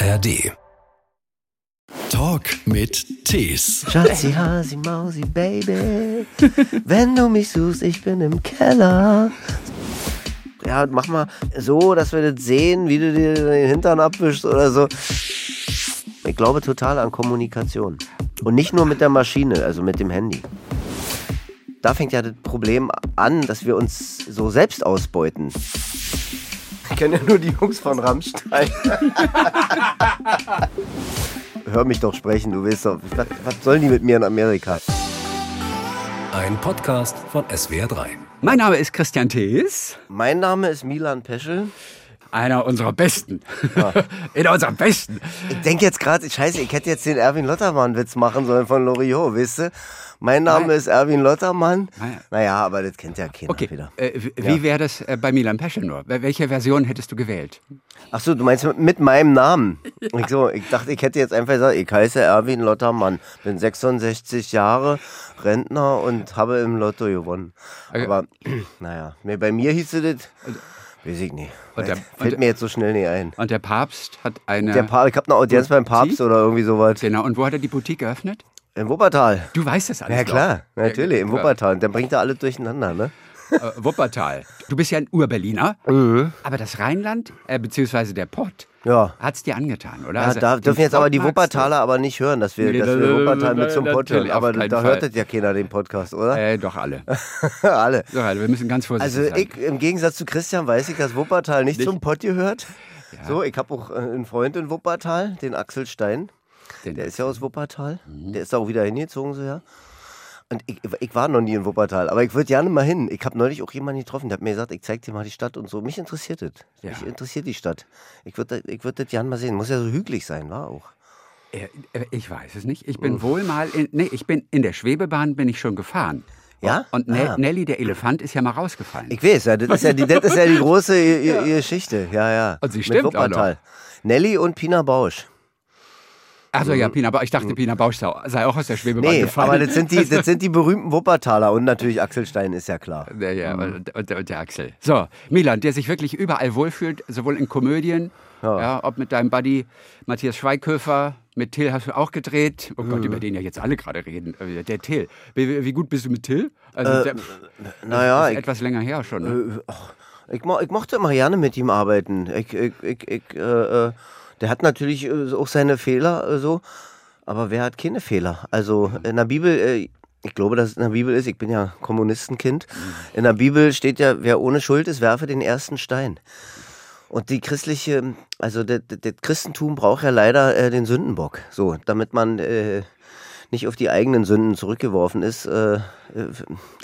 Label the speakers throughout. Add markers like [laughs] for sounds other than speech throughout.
Speaker 1: ARD. Talk mit Tees.
Speaker 2: Schatzi, Hasi, Mausi, Baby. [laughs] Wenn du mich suchst, ich bin im Keller. Ja, mach mal so, dass wir das sehen, wie du dir den Hintern abwischst oder so. Ich glaube total an Kommunikation. Und nicht nur mit der Maschine, also mit dem Handy. Da fängt ja das Problem an, dass wir uns so selbst ausbeuten. Ich kenne ja nur die Jungs von Rammstein. Hör mich doch sprechen, du weißt doch. Was, was sollen die mit mir in Amerika?
Speaker 1: Ein Podcast von SWR3.
Speaker 3: Mein Name ist Christian Thees,
Speaker 2: Mein Name ist Milan Peschel.
Speaker 3: Einer unserer Besten. [laughs] In unserer Besten.
Speaker 2: Ich denke jetzt gerade, scheiße, ich hätte jetzt den Erwin Lottermann-Witz machen sollen von Loriot, weißt du? Mein Name
Speaker 3: Nein.
Speaker 2: ist Erwin Lottermann.
Speaker 3: Nein.
Speaker 2: Naja, aber das kennt ja keiner
Speaker 3: Okay,
Speaker 2: wieder.
Speaker 3: äh, wie wie wäre das äh, bei Milan Peschel nur? Wel- Welche Version hättest du gewählt?
Speaker 2: Ach so, du meinst mit, meinem Namen? Ich, so, ich dachte, ich hätte jetzt einfach gesagt, ich heiße Erwin Lottermann, bin 66 Jahre, Rentner und habe im Lotto gewonnen.
Speaker 3: Okay.
Speaker 2: Aber, [clears throat] naja, bei mir hieß es das, weiß ich nicht.
Speaker 3: Der- [laughs]
Speaker 2: Fällt
Speaker 3: und-
Speaker 2: mir jetzt so schnell nicht ein.
Speaker 3: Und der Papst hat eine...
Speaker 2: Der pa ich habe eine Audienz beim Papst
Speaker 3: Sie?
Speaker 2: oder irgendwie sowas.
Speaker 3: Genau, und wo hat er die Boutique geöffnet?
Speaker 2: In Wuppertal.
Speaker 3: Du weißt das alles
Speaker 2: Ja klar,
Speaker 3: doch.
Speaker 2: natürlich, im
Speaker 3: Ja,
Speaker 2: Wuppertal. Und dann bringt er alle durcheinander, ne?
Speaker 3: Äh, Wuppertal. Du bist ja ein Urberliner,
Speaker 2: Mhm.
Speaker 3: aber das Rheinland, äh, beziehungsweise der Pott,
Speaker 2: Ja.
Speaker 3: hat's dir angetan, oder?
Speaker 2: Ja,
Speaker 3: Also,
Speaker 2: da dürfen jetzt aber die
Speaker 3: Pott magst du?
Speaker 2: Wuppertaler aber nicht hören, dass wir,
Speaker 3: Nee,
Speaker 2: dass
Speaker 3: da-
Speaker 2: wir Wuppertal mit zum Pott hören. Aber da
Speaker 3: Fall.
Speaker 2: hört das ja keiner den Podcast, oder?
Speaker 3: Äh, doch alle. [laughs]
Speaker 2: Alle.
Speaker 3: Doch alle. Wir müssen ganz vorsichtig
Speaker 2: Also
Speaker 3: sein.
Speaker 2: ich, im Gegensatz zu Christian weiß ich, dass Wuppertal nicht,
Speaker 3: Nicht?
Speaker 2: zum Pott gehört. So, ich habe auch äh, einen Freund in Wuppertal, den Axel Stein.
Speaker 3: Den-
Speaker 2: Der ist ja aus Wuppertal. Der ist auch wieder hingezogen, so ja. Und ich, ich war noch nie in Wuppertal, aber ich würde gerne mal hin. Ich habe neulich auch jemanden getroffen, der hat mir gesagt, ich zeig dir mal die Stadt und so. Mich interessiert das.
Speaker 3: Ja.
Speaker 2: Mich interessiert die Stadt. Ich würde ich würd das gerne mal sehen. Muss ja so hügelig sein, war auch.
Speaker 3: Äh, äh, Ich weiß es nicht. Ich bin wohl mal in, nee, ich bin in der Schwebebahn bin ich schon gefahren.
Speaker 2: Ja?
Speaker 3: Und Ne-
Speaker 2: Ah.
Speaker 3: Nelly der Elefant ist ja mal rausgefallen.
Speaker 2: Ich weiß, ja, das ist ja die, das ist ja die [laughs] große I- I- Geschichte. Ja, ja.
Speaker 3: Und sie
Speaker 2: Mit
Speaker 3: stimmt auch
Speaker 2: Wuppertal. Nelly und Pina Bausch.
Speaker 3: Also ja, Pina Bausch. Ich dachte, Pina Bausch sei auch aus der Schwebebahn
Speaker 2: Nee,
Speaker 3: gefallen.
Speaker 2: aber das sind, die, [laughs] das sind die berühmten Wuppertaler und natürlich Axel Stein, ist ja klar.
Speaker 3: Ja, ja, und, und, und der Axel. So, Milan, der sich wirklich überall wohlfühlt, sowohl in Komödien, ja. ob mit deinem Buddy Matthias Schweighöfer, mit Till hast du auch gedreht. Oh Gott, über den ja jetzt alle gerade reden. Äh, Der Till. Wie, wie gut bist du mit Till? Also, der,
Speaker 2: Naja,
Speaker 3: etwas länger her schon. Ne?
Speaker 2: äh, ich, mo ich mochte immer gerne mit ihm arbeiten. Ich, ich, ich, ich, äh, äh, der hat natürlich äh, auch seine Fehler, äh, so, aber wer hat keine Fehler? Also in der Bibel, äh, ich glaube, dass es in der Bibel ist, ich bin ja Kommunistenkind, in der Bibel steht ja, wer ohne Schuld ist, werfe den ersten Stein. Und die christliche, also das Christentum braucht ja leider äh, den Sündenbock, so, damit man äh, nicht auf die eigenen Sünden zurückgeworfen ist. Äh,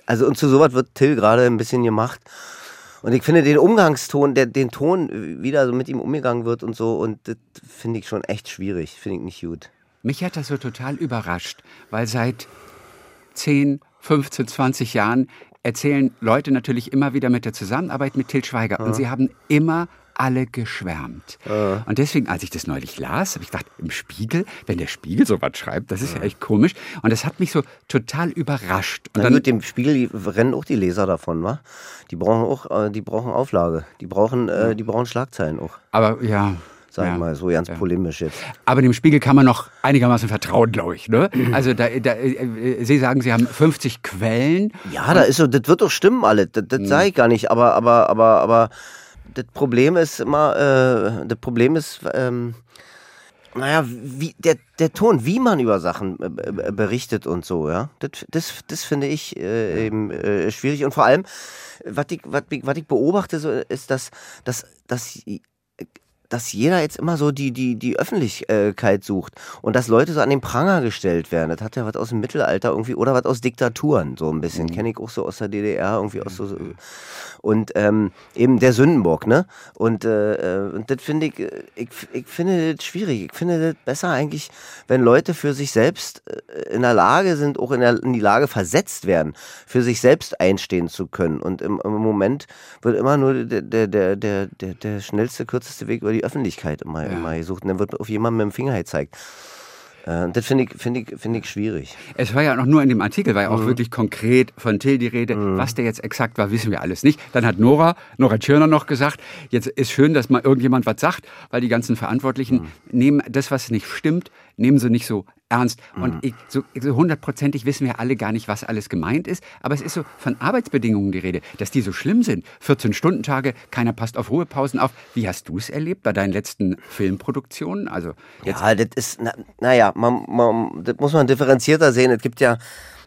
Speaker 2: also und zu sowas wird Till gerade ein bisschen gemacht. Und ich finde den Umgangston, der, den Ton, wie da so mit ihm umgegangen wird und so, und das finde ich schon echt schwierig, finde ich nicht gut.
Speaker 3: Mich hat das so total überrascht, weil seit 10, 15, 20 Jahren erzählen Leute natürlich immer wieder mit der Zusammenarbeit mit Till Schweiger und sie haben immer alle geschwärmt. Und deswegen, als ich das neulich las, habe ich gedacht, im Spiegel, wenn der Spiegel sowas schreibt, das ist ja echt komisch. Und das hat mich so total überrascht. Und
Speaker 2: Na gut, dem Spiegel rennen auch die Leser davon, wa? Die brauchen auch, äh, die brauchen Auflage, die brauchen, äh, die brauchen Schlagzeilen auch,
Speaker 3: aber ja.
Speaker 2: sag
Speaker 3: ja.
Speaker 2: mal, so ganz polemisch jetzt.
Speaker 3: Aber dem Spiegel kann man noch einigermaßen vertrauen, glaube ich. Ne? [clears throat] Also da, da, äh, Sie sagen, Sie haben 50 Quellen.
Speaker 2: Ja, da ist so, das wird doch stimmen alles, das, das sage ich gar nicht, aber, aber, aber, aber das Problem ist immer, äh, das Problem ist, ähm, naja, wie, der, der Ton, wie man über Sachen äh, berichtet und so, ja, das, das, das finde ich äh, eben äh, schwierig. Und vor allem, was ich, was, was ich beobachte, so, ist, dass, dass, dass dass jeder jetzt immer so die, die, die Öffentlichkeit sucht und dass Leute so an den Pranger gestellt werden. Das hat ja was aus dem Mittelalter irgendwie oder was aus Diktaturen, so ein bisschen. Kenne ich auch so aus der DDR, irgendwie aus so. so und ähm, eben der Sündenbock, ne? Und, äh, äh, und das finde ich, äh, ich, ich finde das schwierig. Ich finde das besser eigentlich, wenn Leute für sich selbst äh, in der Lage sind, auch in, der, in die Lage versetzt werden, für sich selbst einstehen zu können. Und im, im Moment wird immer nur der, der, der, der, der, der schnellste, kürzeste Weg über die Öffentlichkeit immer, immer gesucht. Und dann wird auf jemanden mit dem Finger gezeigt. Äh, das finde ich, find ich, find ich schwierig.
Speaker 3: Es war ja noch nur in dem Artikel, war ja auch mhm. wirklich konkret von Till die Rede. Mhm. Was der jetzt exakt war, wissen wir alles nicht. Dann hat Nora, Nora Tschirner noch gesagt, jetzt ist schön, dass mal irgendjemand was sagt, weil die ganzen Verantwortlichen mhm. nehmen das, was nicht stimmt, nehmen sie nicht so ernst. Und mhm. ich, so, so hundertprozentig wissen wir alle gar nicht, was alles gemeint ist. Aber es ist so von Arbeitsbedingungen die Rede, dass die so schlimm sind. 14-Stunden-Tage, keiner passt auf Ruhepausen auf. Wie hast du es erlebt bei deinen letzten Filmproduktionen? Also
Speaker 2: jetzt ja, das ist, naja, na man, man, das muss man differenzierter sehen. Es gibt ja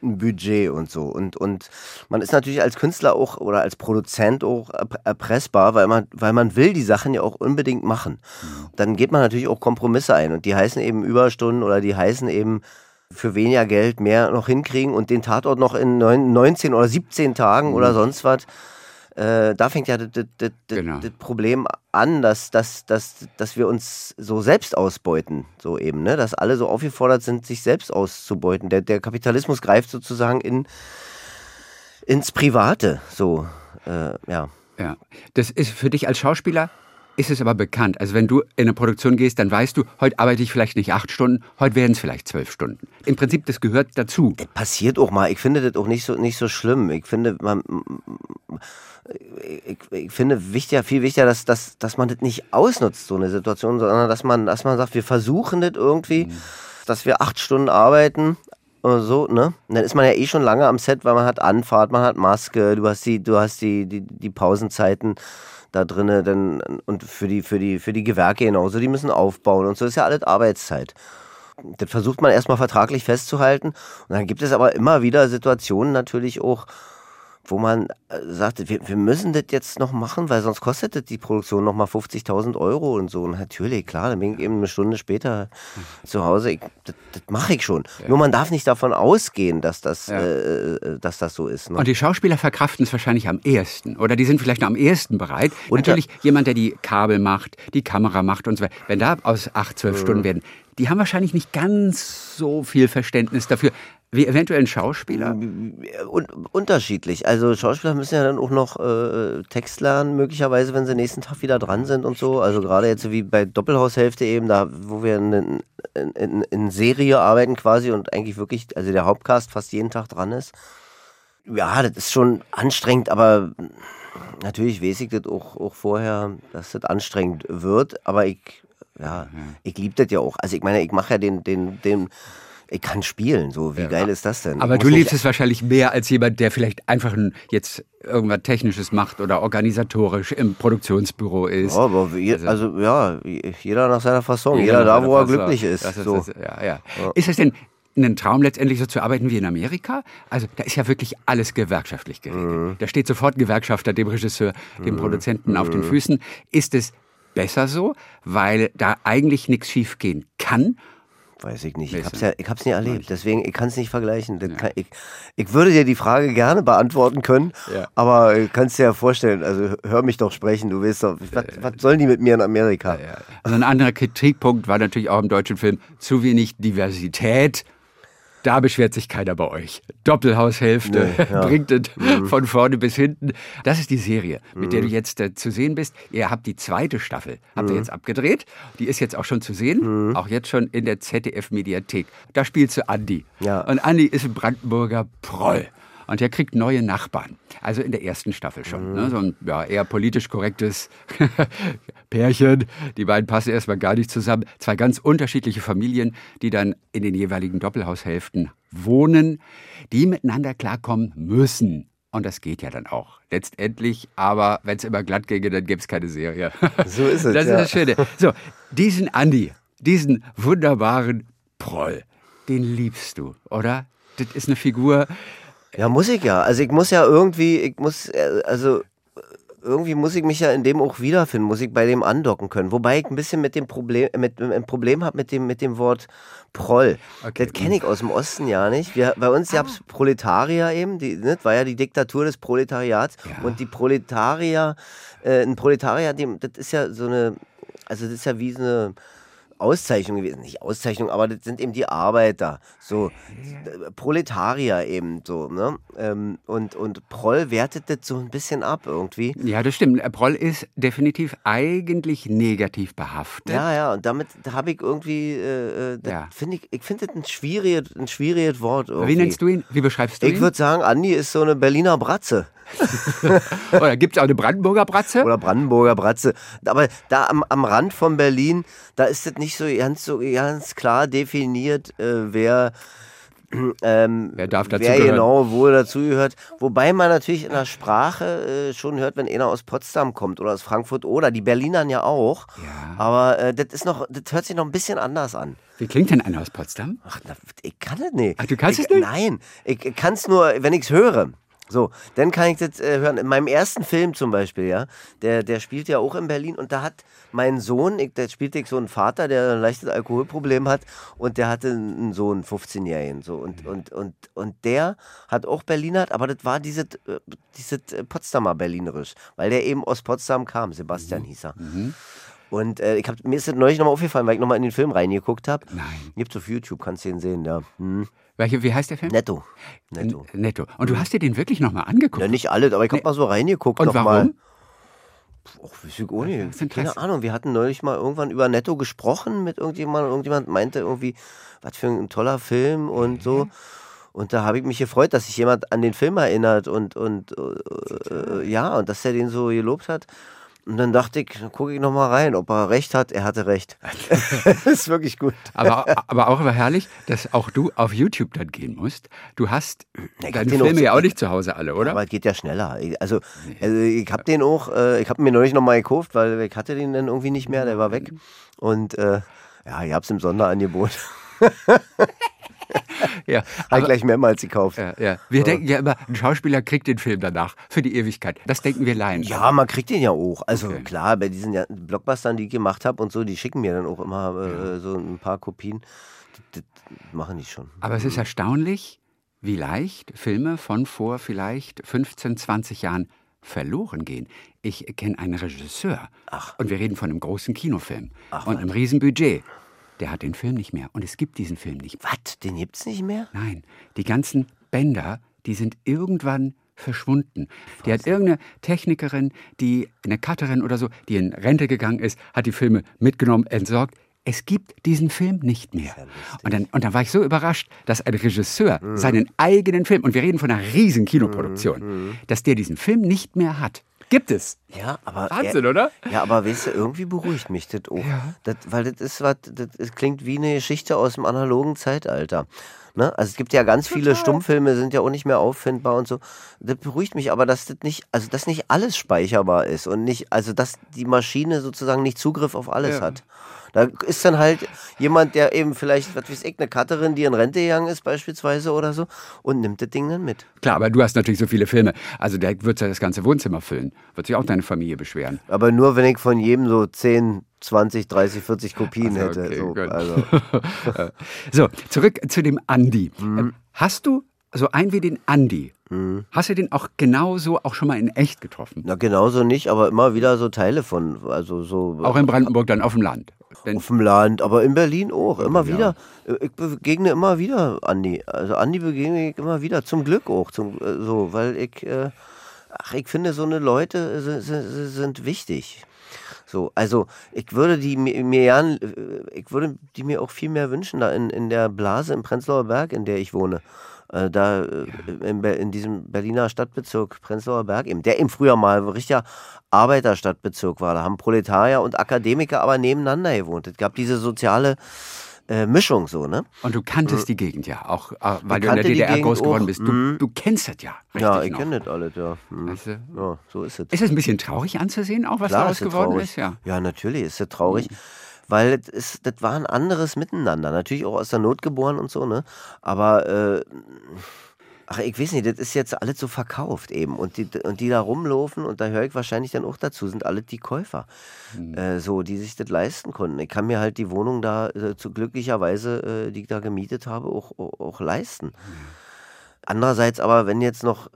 Speaker 2: ein Budget und so. Und, und man ist natürlich als Künstler auch oder als Produzent auch erpressbar, weil man, weil man will die Sachen ja auch unbedingt machen. Mhm. Dann geht man natürlich auch Kompromisse ein und die heißen eben Überstunden oder die heißen eben für weniger Geld mehr noch hinkriegen und den Tatort noch in 19 oder 17 Tagen oder mhm. sonst was äh, da fängt ja das, genau. Problem an, dass, dass, dass, dass wir uns so selbst ausbeuten, so eben, ne? dass alle so aufgefordert sind, sich selbst auszubeuten. Der, der Kapitalismus greift sozusagen in, ins Private, so, äh, ja.
Speaker 3: Ja, das ist für dich als Schauspieler ist es aber bekannt. Also wenn du in eine Produktion gehst, dann weißt du, heute arbeite ich vielleicht nicht acht Stunden, heute werden es vielleicht zwölf Stunden. Im Prinzip, das gehört dazu.
Speaker 2: Das passiert auch mal. Ich finde das auch nicht so, nicht so schlimm. Ich finde, man, ich, ich finde wichtiger, viel wichtiger, dass, dass, dass man das nicht ausnutzt, so eine Situation, sondern dass man, dass man sagt, wir versuchen das irgendwie, mhm. dass wir acht Stunden arbeiten, oder so, ne? Und dann ist man ja eh schon lange am Set, weil man hat Anfahrt, man hat Maske, du hast die, du hast die, die, die Pausenzeiten da drinne, dann und für die, für die, für die Gewerke genauso, die müssen aufbauen und so ist ja alles Arbeitszeit. Das versucht man erstmal vertraglich festzuhalten. Und dann gibt es aber immer wieder Situationen natürlich auch, wo man äh, sagte, wir, wir müssen das jetzt noch machen, weil sonst kostet das die Produktion noch mal 50.000 Euro und so. Und natürlich, klar, dann bin ich eben eine Stunde später [laughs] zu Hause. Ich, das, das mache ich schon. Ja. Nur man darf nicht davon ausgehen, dass das, ja. äh, äh dass das so ist.
Speaker 3: Ne? Und die Schauspieler verkraften es wahrscheinlich am ehesten. Oder die sind vielleicht am ehesten bereit. Und natürlich jemand, der die Kabel macht, die Kamera macht und so weiter. Wenn da aus acht, zwölf mhm. Stunden werden, die haben wahrscheinlich nicht ganz so viel Verständnis dafür. Wie eventuell ein Schauspieler?
Speaker 2: Un unterschiedlich. Also Schauspieler müssen ja dann auch noch äh, Text lernen, möglicherweise, wenn sie nächsten Tag wieder dran sind und so. Also gerade jetzt wie bei Doppelhaushälfte eben, da wo wir in, in, in, in Serie arbeiten quasi und eigentlich wirklich, also der Hauptcast fast jeden Tag dran ist. Ja, das ist schon anstrengend, aber natürlich weiß ich das auch, auch vorher, dass das anstrengend wird. Aber ich, ja, ich liebe das ja auch. Also ich meine, ich mache ja den, den, den ich kann spielen, so wie ja. geil ist das denn?
Speaker 3: Aber du liebst es wahrscheinlich mehr als jemand, der vielleicht einfach jetzt irgendwas Technisches macht oder organisatorisch im Produktionsbüro ist.
Speaker 2: Ja, aber je, also, also, ja, jeder nach seiner Fasson, jeder, jeder da, wo er glücklich ist. Das ist, so. das,
Speaker 3: ja, ja. ist es denn ein Traum letztendlich so zu arbeiten wie in Amerika? Also da ist ja wirklich alles gewerkschaftlich geregelt. Mhm. Da steht sofort ein Gewerkschafter dem Regisseur, dem mhm. Produzenten mhm. auf den mhm. Füßen. Ist es besser so, weil da eigentlich nichts schiefgehen kann?
Speaker 2: Weiß ich nicht. Ich habe es ja, ich hab's nie erlebt. Deswegen, ich kann es nicht vergleichen. Ja. Kann, ich, ich würde dir die Frage gerne beantworten können, ja. aber du kannst dir ja vorstellen, also hör mich doch sprechen, du weißt doch, was, was sollen die mit mir in Amerika?
Speaker 3: Also ein anderer Kritikpunkt war natürlich auch im deutschen Film zu wenig Diversität da beschwert sich keiner bei euch. Doppelhaushälfte nee, ja. [laughs] bringt es mhm. von vorne bis hinten. Das ist die Serie, mit mhm. der du jetzt äh, zu sehen bist. Ihr habt die zweite Staffel, habt mhm. ihr jetzt abgedreht. Die ist jetzt auch schon zu sehen, mhm. auch jetzt schon in der ZDF-Mediathek. Da spielst du Andi. Ja. Und Andi ist ein Brandenburger Proll. Und er kriegt neue Nachbarn. Also in der ersten Staffel schon. Mhm. Ne? So ein ja, eher politisch korrektes [laughs] Pärchen. Die beiden passen erstmal gar nicht zusammen. Zwei ganz unterschiedliche Familien, die dann in den jeweiligen Doppelhaushälften wohnen, die miteinander klarkommen müssen. Und das geht ja dann auch. Letztendlich, aber wenn es immer glatt ginge, dann gäbe es keine Serie. [laughs]
Speaker 2: So ist es.
Speaker 3: Das ist
Speaker 2: ja.
Speaker 3: das Schöne. So, diesen Andi, diesen wunderbaren Proll, den liebst du, oder? Das ist eine Figur,
Speaker 2: ja, muss ich ja. Also ich muss ja irgendwie, ich muss, äh, also irgendwie muss ich mich ja in dem auch wiederfinden, muss ich bei dem andocken können. Wobei ich ein bisschen mit dem Problem, mit, ein Problem habe mit dem, mit dem Wort Proll. Okay. Das kenne ich aus dem Osten ja nicht. Wir, bei uns ah. gab es Proletarier eben, die, ne, war ja die Diktatur des Proletariats. Ja. Und die Proletarier, äh, ein Proletarier, dem, das ist ja so eine, also das ist ja wie so eine Auszeichnung gewesen. Nicht Auszeichnung, aber das sind eben die Arbeiter. So, äh, Proletarier eben so, ne? Ähm, und, und Proll wertet das so ein bisschen ab irgendwie.
Speaker 3: Ja, das stimmt. Proll ist definitiv eigentlich negativ behaftet.
Speaker 2: Ja, ja, und damit habe ich irgendwie, äh, äh,
Speaker 3: Ja.
Speaker 2: finde ich, ich finde das ein schwieriges, ein schwieriges Wort irgendwie.
Speaker 3: Wie nennst du ihn? Wie beschreibst du
Speaker 2: Ich
Speaker 3: ihn?
Speaker 2: würde sagen, Andi ist so eine Berliner Bratze. [laughs]
Speaker 3: Oder gibt es auch eine Brandenburger Bratze?
Speaker 2: Oder Brandenburger Bratze. Aber da am, am Rand von Berlin, da ist das nicht so ganz, so ganz klar definiert, äh, wer, [clears throat] ähm,
Speaker 3: Wer darf
Speaker 2: wer
Speaker 3: dazugehören?
Speaker 2: genau wo dazugehört. Wobei man natürlich in der Sprache äh, schon hört, wenn einer aus Potsdam kommt oder aus Frankfurt oder die Berlinern ja auch.
Speaker 3: Ja.
Speaker 2: Aber äh, das ist noch, das hört sich noch ein bisschen anders an.
Speaker 3: Wie klingt denn einer aus Potsdam?
Speaker 2: Ach, ich kann das nicht.
Speaker 3: Ach, du kannst
Speaker 2: ich,
Speaker 3: es nicht?
Speaker 2: Nein, ich kann es nur, wenn ich es höre. So, dann kann ich das äh, hören. In meinem ersten Film zum Beispiel, ja, der, der spielt ja auch in Berlin und da hat mein Sohn, ich, der spielte ich so einen Vater, der ein leichtes Alkoholproblem hat und der hatte einen Sohn, 15-Jährigen, so und, und, und, und der hat auch Berlinert, aber das war dieses, äh, dieses äh, Potsdamer Berlinerisch, weil der eben aus Potsdam kam, Sebastian hieß er. Und äh, ich hab, mir ist das neulich nochmal aufgefallen, weil ich nochmal in den Film reingeguckt habe.
Speaker 3: Nein.
Speaker 2: Gibt's auf YouTube, kannst du ihn sehen, ja. Hm.
Speaker 3: Welche, wie heißt der Film?
Speaker 2: Netto. Netto.
Speaker 3: N- Netto. Und du hast dir den wirklich nochmal angeguckt?
Speaker 2: Ja, nicht alle, aber ich hab mal so reingeguckt
Speaker 3: Und
Speaker 2: noch mal.
Speaker 3: warum?
Speaker 2: Och, weiß ich auch nicht. Keine Ahnung, wir hatten neulich mal irgendwann über Netto gesprochen mit irgendjemandem. Irgendjemand meinte irgendwie, was für ein toller Film und so. Und da habe ich mich gefreut, dass sich jemand an den Film erinnert und, und äh, ja, und dass er den so gelobt hat. Und dann dachte ich, gucke ich noch mal rein, ob er recht hat. Er hatte recht. [laughs] das ist wirklich gut.
Speaker 3: Aber, aber auch immer herrlich, dass auch du auf YouTube dann gehen musst. Du hast
Speaker 2: ich
Speaker 3: deine
Speaker 2: auch
Speaker 3: Filme
Speaker 2: zu-
Speaker 3: ja auch nicht zu Hause alle, oder?
Speaker 2: Aber es geht ja schneller. Ich- Also, also ich habe den auch, äh, ich habe mir neulich noch mal gekauft, weil ich hatte den dann irgendwie nicht mehr, der war weg. Und äh, ja, ich hab's im Sonderangebot. [laughs] [laughs]
Speaker 3: ja, aber,
Speaker 2: gleich mehrmals gekauft.
Speaker 3: ja, ja. Wir denken ja immer, ein Schauspieler kriegt den Film danach für die Ewigkeit. Das denken wir Laien.
Speaker 2: Ja, man kriegt den ja auch. Also
Speaker 3: Okay.
Speaker 2: klar, bei diesen ja- Blockbustern, die ich gemacht habe und so, die schicken mir dann auch immer äh, so ein paar Kopien. Das, das machen die schon.
Speaker 3: Aber es ist erstaunlich, wie leicht Filme von vor vielleicht 15, 20 Jahren verloren gehen. Ich kenne einen Regisseur und wir reden von einem großen Kinofilm und einem Riesenbudget. Der hat den Film nicht mehr und es gibt diesen Film nicht.
Speaker 2: Was? Den gibt's nicht mehr?
Speaker 3: Nein, die ganzen Bänder, die sind irgendwann verschwunden. Die hat irgendeine Technikerin, die eine Cutterin oder so, die in Rente gegangen ist, hat die Filme mitgenommen, entsorgt. Es gibt diesen Film nicht mehr. Und dann, und dann war ich so überrascht, dass ein Regisseur seinen eigenen Film, und wir reden von einer riesen Kinoproduktion, dass der diesen Film nicht mehr hat. Gibt es.
Speaker 2: Ja, aber.
Speaker 3: Wahnsinn,
Speaker 2: ja,
Speaker 3: oder?
Speaker 2: Ja, aber weißt du, irgendwie beruhigt mich das auch. Das, weil das ist was, das, klingt wie eine Geschichte aus dem analogen Zeitalter. Ne? Also es gibt ja ganz viele Stummfilme, sind ja auch nicht mehr auffindbar und so. Das beruhigt mich aber, dass das nicht, also dass nicht alles speicherbar ist und nicht, also dass die Maschine sozusagen nicht Zugriff auf alles
Speaker 3: Ja.
Speaker 2: hat. Da ist dann halt jemand, der eben vielleicht, was weiß ich, eine Cutterin, die in Rente gegangen ist beispielsweise oder so und nimmt das Ding dann mit.
Speaker 3: Klar, aber du hast natürlich so viele Filme. Also der wird ja das ganze Wohnzimmer füllen. Wird sich auch deine Familie beschweren.
Speaker 2: Aber nur, wenn ich von jedem so 10, 20, 30 40 Kopien
Speaker 3: Ach so,
Speaker 2: hätte.
Speaker 3: okay,
Speaker 2: so, also. [laughs]
Speaker 3: So, zurück zu dem Andi.
Speaker 2: Mhm.
Speaker 3: Äh, Hast du so einen wie den Andi? Hast du den auch genauso auch schon mal in echt getroffen?
Speaker 2: Na, genauso nicht, aber immer wieder so Teile von, also so
Speaker 3: Auch in Brandenburg dann auf dem Land? Denn,
Speaker 2: auf dem Land, aber in Berlin auch, immer wieder. Ich begegne immer wieder Andi. Also Andi begegne ich immer wieder, zum Glück auch, zum, äh, so, weil ich, äh, ach, ich finde, so eine Leute sind, sind, wichtig. So, also ich würde die mir, gern, äh, ich würde die mir auch viel mehr wünschen, da in, in der Blase im Prenzlauer Berg, in der ich wohne. Äh, da äh, in, in diesem Berliner Stadtbezirk Prenzlauer Berg eben, der eben früher mal ein richtiger Arbeiterstadtbezirk war. Da haben Proletarier und Akademiker aber nebeneinander gewohnt. Es gab diese soziale äh, Mischung so, ne?
Speaker 3: und du kanntest die Gegend ja, auch äh, weil du in der DDR groß geworden bist. Du,
Speaker 2: mhm.
Speaker 3: du kennst das ja. Richtig
Speaker 2: Ja, ich kenne das alles, ja. Hm.
Speaker 3: Weißt du?
Speaker 2: Ja, so ist es.
Speaker 3: Ist es ein bisschen traurig anzusehen, auch was
Speaker 2: Klar
Speaker 3: daraus geworden
Speaker 2: traurig.
Speaker 3: ist? Ja.
Speaker 2: ja, natürlich ist es traurig. Weil das, ist, das war ein anderes Miteinander. Natürlich auch aus der Not geboren und so, ne? Aber, äh, ach, ich weiß nicht, das ist jetzt alles so verkauft eben. Und die, und die da rumlaufen, und da höre ich wahrscheinlich dann auch dazu, sind alle die Käufer. Äh, so, die sich das leisten konnten. Ich kann mir halt die Wohnung da äh, zu glücklicherweise, äh, die ich da gemietet habe, auch, auch, auch leisten. Andererseits aber, wenn jetzt noch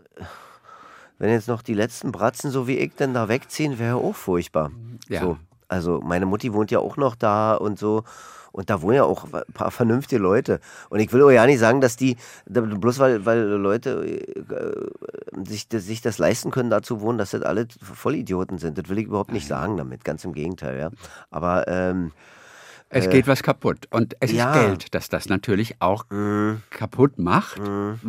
Speaker 2: wenn jetzt noch die letzten Bratzen, so wie ich, denn da wegziehen, wäre auch furchtbar.
Speaker 3: Ja.
Speaker 2: So. Also meine Mutti wohnt ja auch noch da und so. Und da wohnen ja auch ein paar vernünftige Leute. Und ich will auch ja nicht sagen, dass die, bloß weil, weil Leute äh, sich, das, sich das leisten können, da zu wohnen, dass das alle Vollidioten sind. Das will ich überhaupt nicht sagen damit. Ganz im Gegenteil, ja. Aber ähm,
Speaker 3: es geht was kaputt. Und es
Speaker 2: ja.
Speaker 3: ist Geld, das das natürlich auch kaputt macht.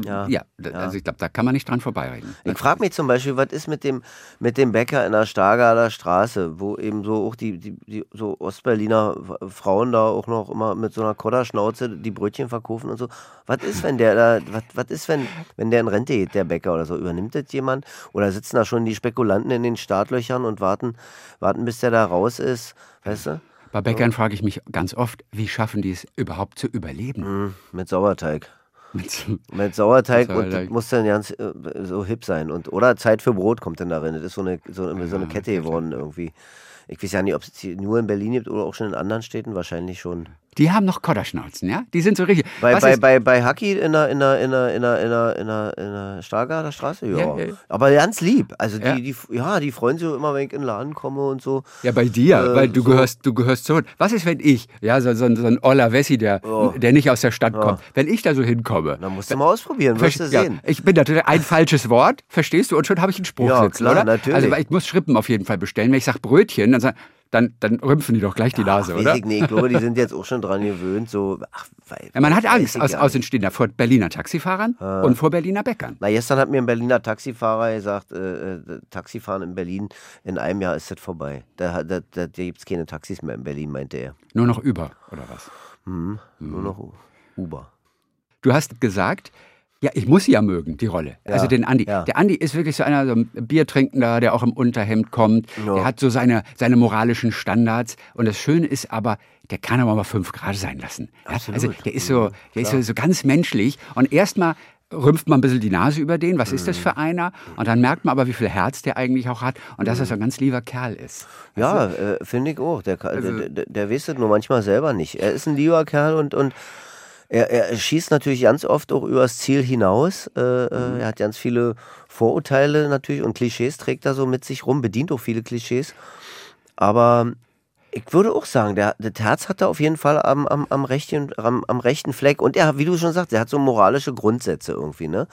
Speaker 2: ja.
Speaker 3: Ja, d- also ich glaube, da kann man nicht dran vorbeireden.
Speaker 2: Ich frage mich zum Beispiel, was ist mit dem, mit dem Bäcker in der Stargarder Straße, wo eben so auch die, die, die so Ostberliner Frauen da auch noch immer mit so einer Kodderschnauze die Brötchen verkaufen und so. Was ist, wenn der da, was, was ist, wenn, wenn der in Rente geht, der Bäcker oder so? Übernimmt das jemand? Oder sitzen da schon die Spekulanten in den Startlöchern und warten, warten bis der da raus ist? Weißt du?
Speaker 3: Bei Bäckern frage ich mich ganz oft, wie schaffen die es überhaupt zu überleben?
Speaker 2: Hm, Mit Sauerteig.
Speaker 3: Mit [laughs]
Speaker 2: Mit Sauerteig
Speaker 3: Mit
Speaker 2: und das
Speaker 3: Sauerteig.
Speaker 2: muss dann ganz äh, so hip sein. Und, oder Zeit für Brot kommt dann darin. Das ist so eine, so, so eine Kette geworden irgendwie. Ich weiß ja nicht, ob es nur in Berlin gibt oder auch schon in anderen Städten. Wahrscheinlich schon.
Speaker 3: Die haben noch Kodderschnauzen, ja? Die sind so richtig.
Speaker 2: Bei,
Speaker 3: Was
Speaker 2: bei,
Speaker 3: ist-
Speaker 2: bei, bei Haki in der, in der, in der, in der, in der, in der, in der Stargarder Straße, ja.
Speaker 3: Ja, ja.
Speaker 2: Aber ganz lieb. Also die,
Speaker 3: Ja.
Speaker 2: die, ja, die freuen sich immer, wenn ich in den Laden komme und so.
Speaker 3: Ja, bei dir,
Speaker 2: Äh,
Speaker 3: weil du
Speaker 2: so.
Speaker 3: gehörst, du gehörst so. Was ist, wenn ich, ja, so, so, ein- so ein Oller Wessi, der, der nicht aus der Stadt kommt, wenn ich da so hinkomme?
Speaker 2: Dann musst du mal ausprobieren, wirst du
Speaker 3: Verste- ja,
Speaker 2: sehen.
Speaker 3: ich bin natürlich ein falsches Wort, verstehst du? Und schon habe ich einen Spruch
Speaker 2: Ja,
Speaker 3: sitzen,
Speaker 2: klar,
Speaker 3: oder?
Speaker 2: natürlich.
Speaker 3: Also ich muss Schrippen auf jeden Fall bestellen. Wenn ich sage Brötchen, dann, sag- dann, dann rümpfen die doch gleich die Nase,
Speaker 2: Ach,
Speaker 3: oder?
Speaker 2: ich, nee, ich glaube, die sind jetzt auch schon dran gewöhnt. So, ach, weil,
Speaker 3: Ja, man hat Angst aus, aus den Stehen vor Berliner Taxifahrern und vor Berliner Bäckern.
Speaker 2: Na, gestern hat mir ein Berliner Taxifahrer gesagt, äh, äh, Taxifahren in Berlin, in einem Jahr ist das vorbei. Da, da, da, da gibt es keine Taxis mehr in Berlin, meinte er.
Speaker 3: Nur noch über, oder was?
Speaker 2: Nur noch U- Uber.
Speaker 3: Du hast gesagt, ja, ich muss sie ja mögen, die Rolle. also den Andi.
Speaker 2: ja.
Speaker 3: Der Andi ist wirklich so einer, so ein Biertrinkender, der auch im Unterhemd kommt. Der hat so seine, seine moralischen Standards. Und das Schöne ist aber, der kann aber mal fünf Grad sein lassen. Ja, also der ist so, der ist so, so ganz menschlich. Und erstmal rümpft man ein bisschen die Nase über den, was ist das für einer? Und dann merkt man aber, wie viel Herz der eigentlich auch hat und dass er so ein ganz lieber Kerl ist.
Speaker 2: Ja, äh, finde ich auch. Der,
Speaker 3: Also
Speaker 2: der, der, der weiß das nur manchmal selber nicht. Er ist ein lieber Kerl und, und er, er schießt natürlich ganz oft auch übers Ziel hinaus. Äh, äh, er hat ganz viele Vorurteile natürlich und Klischees trägt er so mit sich rum, bedient auch viele Klischees. Aber ich würde auch sagen, der, das Herz hat er auf jeden Fall am, am, am, rechten, am, am rechten Fleck. Und er, wie du schon sagst, er hat so moralische Grundsätze irgendwie, ne?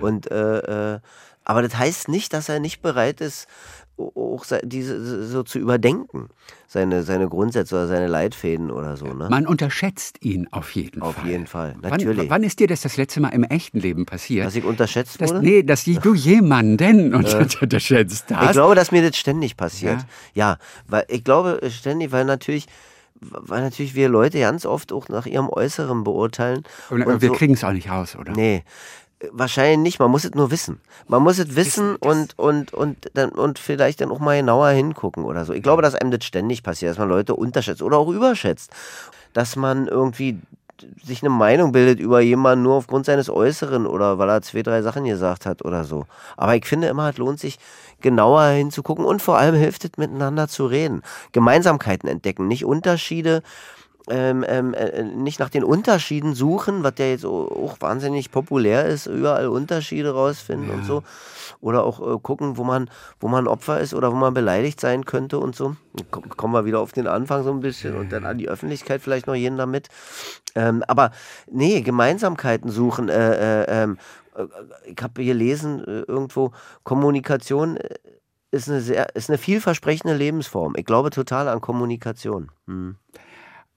Speaker 2: Und äh, äh, aber das heißt nicht, dass er nicht bereit ist, auch se- diese so zu überdenken, seine, seine Grundsätze oder seine Leitfäden oder so, ne?
Speaker 3: Man unterschätzt ihn auf jeden
Speaker 2: Auf
Speaker 3: Fall.
Speaker 2: jeden Fall,
Speaker 3: Wann,
Speaker 2: natürlich.
Speaker 3: wann ist dir das das letzte Mal im echten Leben passiert?
Speaker 2: Dass ich unterschätzt
Speaker 3: dass,
Speaker 2: wurde?
Speaker 3: nee, dass du [laughs] jemanden unter- unterschätzt
Speaker 2: Ich
Speaker 3: hast.
Speaker 2: glaube, dass mir das ständig passiert.
Speaker 3: Ja.
Speaker 2: Ja, weil ich glaube äh, ständig, weil natürlich, weil natürlich wir Leute ganz oft auch nach ihrem Äußeren beurteilen.
Speaker 3: Und,
Speaker 2: und
Speaker 3: wir
Speaker 2: so-
Speaker 3: kriegen es auch nicht raus, oder?
Speaker 2: Nee. Wahrscheinlich nicht, man muss es nur wissen. Man muss es wissen und, und, und, dann, und vielleicht dann auch mal genauer hingucken oder so. Ich glaube, dass einem das ständig passiert, dass man Leute unterschätzt oder auch überschätzt. Dass man irgendwie sich eine Meinung bildet über jemanden nur aufgrund seines Äußeren oder weil er zwei, drei Sachen gesagt hat oder so. Aber ich finde immer, es lohnt sich genauer hinzugucken und vor allem hilft es miteinander zu reden. Gemeinsamkeiten entdecken, nicht Unterschiede ähm, ähm, äh, nicht nach den Unterschieden suchen, was ja jetzt auch, wahnsinnig populär ist, überall Unterschiede rausfinden und so. Oder auch äh, gucken, wo man, wo man Opfer ist oder wo man beleidigt sein könnte und so. Komm- Kommen wir wieder auf den Anfang so ein bisschen und dann an die Öffentlichkeit vielleicht noch jeden damit. Ähm, aber nee, Gemeinsamkeiten suchen. Äh, äh, ähm, äh, ich habe gelesen äh, irgendwo, Kommunikation äh, ist eine sehr, ist eine vielversprechende Lebensform. Ich glaube total an Kommunikation. Hm.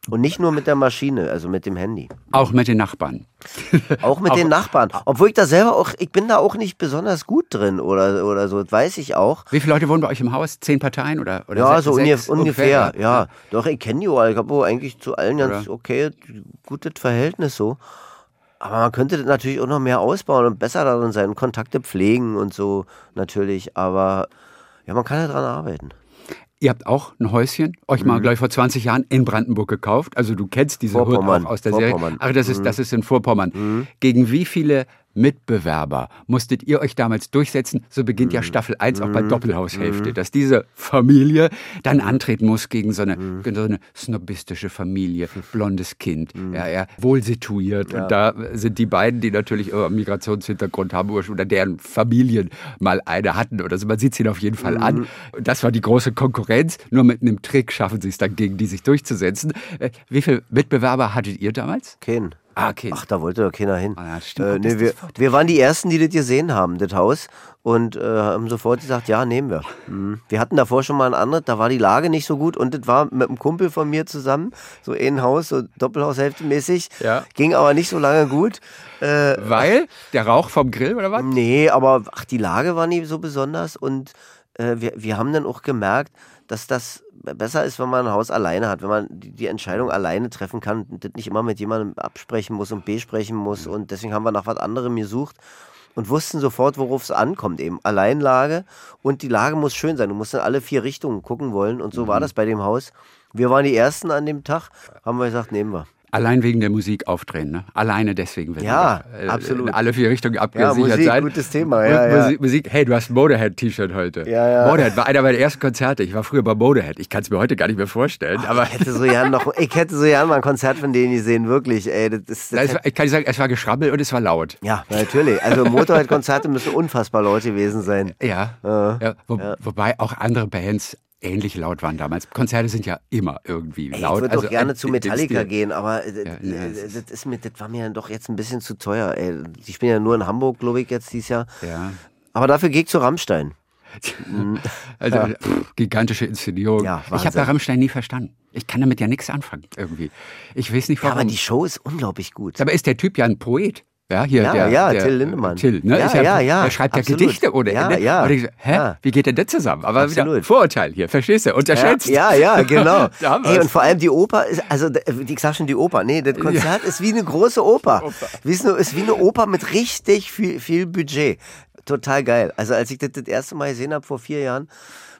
Speaker 2: Und nicht nur mit der Maschine, also mit dem Handy.
Speaker 3: Auch mit den Nachbarn. [laughs]
Speaker 2: Auch mit den Nachbarn. Obwohl ich da selber auch, ich bin da auch nicht besonders gut drin oder, oder so, das weiß ich auch.
Speaker 3: Wie viele Leute wohnen bei euch im Haus? Zehn Parteien oder, oder
Speaker 2: Ja, so
Speaker 3: sechs?
Speaker 2: ungef ungefähr, ja. Doch, ich kenne die alle. Ich habe eigentlich zu allen ganz
Speaker 3: Oder?
Speaker 2: okay, gutes Verhältnis so. Aber man könnte das natürlich auch noch mehr ausbauen und besser darin sein, Kontakte pflegen und so natürlich. Aber ja, man kann ja dran arbeiten.
Speaker 3: Ihr habt auch ein Häuschen, euch
Speaker 2: Mhm.
Speaker 3: mal gleich vor 20 Jahren in Brandenburg gekauft. Also du kennst diese
Speaker 2: Vorpommern,
Speaker 3: auch aus der Serie.
Speaker 2: Mhm.
Speaker 3: Ach, das ist, das ist in Vorpommern. Gegen wie viele Mitbewerber musstet ihr euch damals durchsetzen? So beginnt ja Staffel 1 auch bei Doppelhaushälfte, dass diese Familie dann antreten muss gegen so eine, so eine snobistische Familie, blondes Kind, ja, ja, wohl situiert. Und da sind die beiden, die natürlich äh, Migrationshintergrund haben oder deren Familien mal eine hatten oder so. Man sieht es ihnen auf jeden Fall an. Das war die große Konkurrenz. Nur mit einem Trick schaffen sie es dann, gegen die sich durchzusetzen. Äh, Wie viele Mitbewerber hattet ihr damals?
Speaker 2: Kein.
Speaker 3: Ah, okay.
Speaker 2: Ach, da wollte doch keiner hin.
Speaker 3: Ah, ja, stimmt.
Speaker 2: äh, nee, wir, wir waren die Ersten, die das gesehen haben, das Haus. Und äh, haben sofort gesagt, ja, nehmen wir. Mhm. Wir hatten davor schon mal ein anderes, da war die Lage nicht so gut. Und das war mit einem Kumpel von mir zusammen, so ein Haus, so Doppelhaushälfte-mäßig.
Speaker 3: Ja.
Speaker 2: Ging aber nicht so lange gut. Äh,
Speaker 3: Weil der Rauch vom Grill oder was?
Speaker 2: Nee, aber ach, die Lage war nie so besonders und äh, wir, wir haben dann auch gemerkt, dass das besser ist, wenn man ein Haus alleine hat, wenn man die, Entscheidung alleine treffen kann und das nicht immer mit jemandem absprechen muss und besprechen muss und deswegen haben wir nach was anderem gesucht und wussten sofort, worauf es ankommt eben. Alleinlage und die Lage muss schön sein. Du musst in alle vier Richtungen gucken wollen und so war das bei dem Haus. Wir waren die Ersten an dem Tag, haben wir gesagt, nehmen wir.
Speaker 3: Allein wegen der Musik aufdrehen, ne? Alleine deswegen will
Speaker 2: Ja,
Speaker 3: man, äh,
Speaker 2: absolut.
Speaker 3: in alle vier Richtungen
Speaker 2: Ja,
Speaker 3: abgesichert
Speaker 2: Musik,
Speaker 3: sein.
Speaker 2: gutes Thema, ja, ja.
Speaker 3: Musik, Musik, hey, du hast ein Motorhead-T-Shirt heute.
Speaker 2: Ja, ja.
Speaker 3: Motorhead war einer meiner ersten Konzerte. Ich war früher bei Motorhead. Ich kann es mir heute gar nicht mehr vorstellen. aber
Speaker 2: ich hätte so gern noch, ich hätte so gern mal ein Konzert von denen gesehen, wirklich, ey, das das
Speaker 3: es war, ich kann nicht sagen, es war geschrabbelt und es war laut.
Speaker 2: Ja, natürlich. Also Motorhead-Konzerte müssen unfassbar laut gewesen sein.
Speaker 3: Ja. ja, wo, Wobei auch andere Bands ähnlich laut waren damals. Konzerte sind ja immer irgendwie
Speaker 2: Ey,
Speaker 3: laut.
Speaker 2: ich würde
Speaker 3: also
Speaker 2: doch gerne
Speaker 3: ein-
Speaker 2: zu
Speaker 3: den
Speaker 2: Metallica gehen, aber äh, äh,
Speaker 3: es
Speaker 2: das, ist mir, das war mir dann doch jetzt ein bisschen zu teuer. Ey. Die spielen ja nur in Hamburg, glaube ich, jetzt dieses Jahr.
Speaker 3: Ja.
Speaker 2: Aber dafür gehe ich zu Rammstein. [laughs]
Speaker 3: Also pff, gigantische Inszenierung.
Speaker 2: Ja,
Speaker 3: ich habe bei Rammstein nie verstanden. Ich kann damit ja nichts anfangen irgendwie. Ich weiß nicht
Speaker 2: Ja,
Speaker 3: warum.
Speaker 2: aber die Show ist unglaublich gut.
Speaker 3: Aber ist der Typ ja ein Poet? Ja, hier,
Speaker 2: Ja,
Speaker 3: der,
Speaker 2: ja,
Speaker 3: der,
Speaker 2: Till Lindemann.
Speaker 3: Till, ne?
Speaker 2: Ja,
Speaker 3: ist
Speaker 2: ja, ja,
Speaker 3: Er schreibt
Speaker 2: absolut.
Speaker 3: ja Gedichte ohne
Speaker 2: Ja,
Speaker 3: Ende.
Speaker 2: ja.
Speaker 3: Und ich hä?
Speaker 2: Ja.
Speaker 3: Wie geht denn das zusammen? Aber wieder
Speaker 2: Absolut.
Speaker 3: Vorurteil hier, verstehst du? Unterschätzt.
Speaker 2: Ja, ja, ja, [laughs] genau.
Speaker 3: Da haben
Speaker 2: Ey,
Speaker 3: wir's.
Speaker 2: und vor allem die Oper, ist, also d- ich sag schon die Oper, nee, das Konzert ist wie eine große Oper. Wie ist, eine, ist wie eine Oper mit richtig viel, viel Budget. Total geil. Also als ich das das erste Mal gesehen habe vor vier Jahren,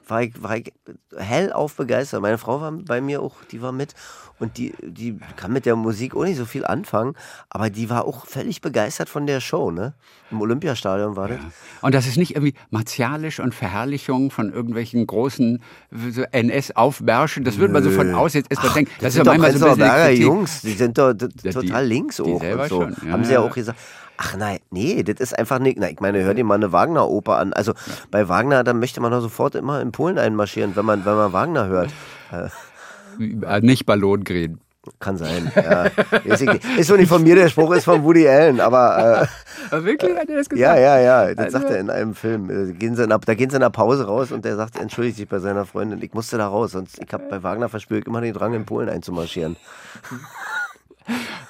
Speaker 2: war ich, war ich hellauf begeistert. Meine Frau war bei mir auch, die war mit und die, die kann mit der Musik auch nicht so viel anfangen, aber die war auch völlig begeistert von der Show, ne? Im Olympiastadion war das.
Speaker 3: Und das ist nicht irgendwie martialisch und Verherrlichung von irgendwelchen großen so NS-Aufmärschen. Das würde man so von außen jetzt erstmal denken. Das, ist ja
Speaker 2: sind doch
Speaker 3: manchmal so ein bisschen.
Speaker 2: Jungs, die sind doch
Speaker 3: Ja, die-
Speaker 2: total links auch und so.
Speaker 3: schon, ja,
Speaker 2: Haben sie ja
Speaker 3: ja.
Speaker 2: auch gesagt. Ach nein, nee, das ist einfach nicht. Na, ich meine, hör dir mal eine Wagner-Oper an. Also bei Wagner, da möchte man doch sofort immer in Polen einmarschieren, wenn man, wenn man Wagner hört.
Speaker 3: Äh, Nicht Ballongrün.
Speaker 2: Kann sein. Ja. Nicht. Ist so nicht von mir, der Spruch ist von Woody Allen, aber äh,
Speaker 3: Wirklich? Hat er das gesagt?
Speaker 2: ja, ja, ja. Das
Speaker 3: Also-
Speaker 2: sagt er in einem Film. Äh, Gehen sie in, einer- da gehen sie in einer Pause raus und der sagt, entschuldigt sich bei seiner Freundin, ich musste da raus, sonst ich habe bei Wagner verspürt immer den Drang, in Polen einzumarschieren.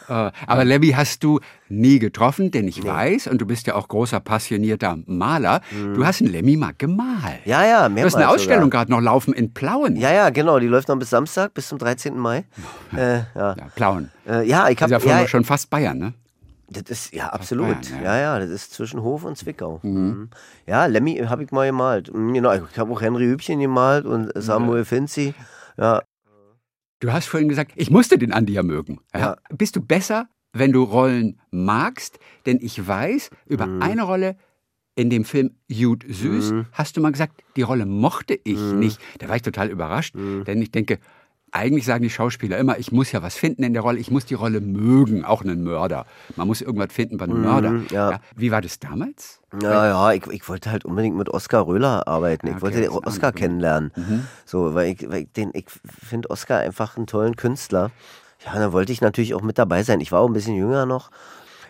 Speaker 3: Äh, Aber Lemmy hast du nie getroffen, denn ich weiß, und du bist ja auch großer, passionierter Maler, du hast einen Lemmy mal gemalt.
Speaker 2: Ja, ja,
Speaker 3: Du hast
Speaker 2: mehrmals
Speaker 3: eine. Ausstellung gerade noch laufen in Plauen.
Speaker 2: Ja, ja, genau. Die läuft noch bis Samstag, bis zum 13. Mai. [laughs] Äh, ja.
Speaker 3: Ja, Plauen.
Speaker 2: Äh, ja, ich
Speaker 3: Das ist
Speaker 2: habe
Speaker 3: ja
Speaker 2: ja,
Speaker 3: schon fast Bayern, ne?
Speaker 2: das ist ja absolut.
Speaker 3: Bayern,
Speaker 2: ja. ja, das ist zwischen Hof und Zwickau. Mhm. Ja, Lemmy habe ich mal gemalt. Mhm, Genau, ich habe auch Henry Hübchen gemalt und Samuel Finzi. Ja,
Speaker 3: Du hast vorhin gesagt, ich musste den Andi ja mögen. Ja.
Speaker 2: Ja.
Speaker 3: Bist du besser, wenn du Rollen magst? Denn ich weiß, über
Speaker 2: Mhm.
Speaker 3: eine Rolle in dem Film Jude Süß hast du mal gesagt, die Rolle mochte ich
Speaker 2: Mhm.
Speaker 3: nicht. Da war ich total überrascht, denn ich denke, eigentlich sagen die Schauspieler immer, ich muss ja was finden in der Rolle, ich muss die Rolle mögen, auch einen Mörder. Man muss irgendwas finden bei einem Mörder.
Speaker 2: Mhm, ja.
Speaker 3: Wie war das damals?
Speaker 2: ja, ja ich, ich wollte halt unbedingt mit Oskar Röhler arbeiten. Ich
Speaker 3: okay,
Speaker 2: wollte den Oskar kennenlernen.
Speaker 3: Mhm.
Speaker 2: So, weil ich, weil ich, den, ich finde Oskar einfach einen tollen Künstler. Ja, dann wollte ich natürlich auch mit dabei sein. Ich war auch ein bisschen jünger noch.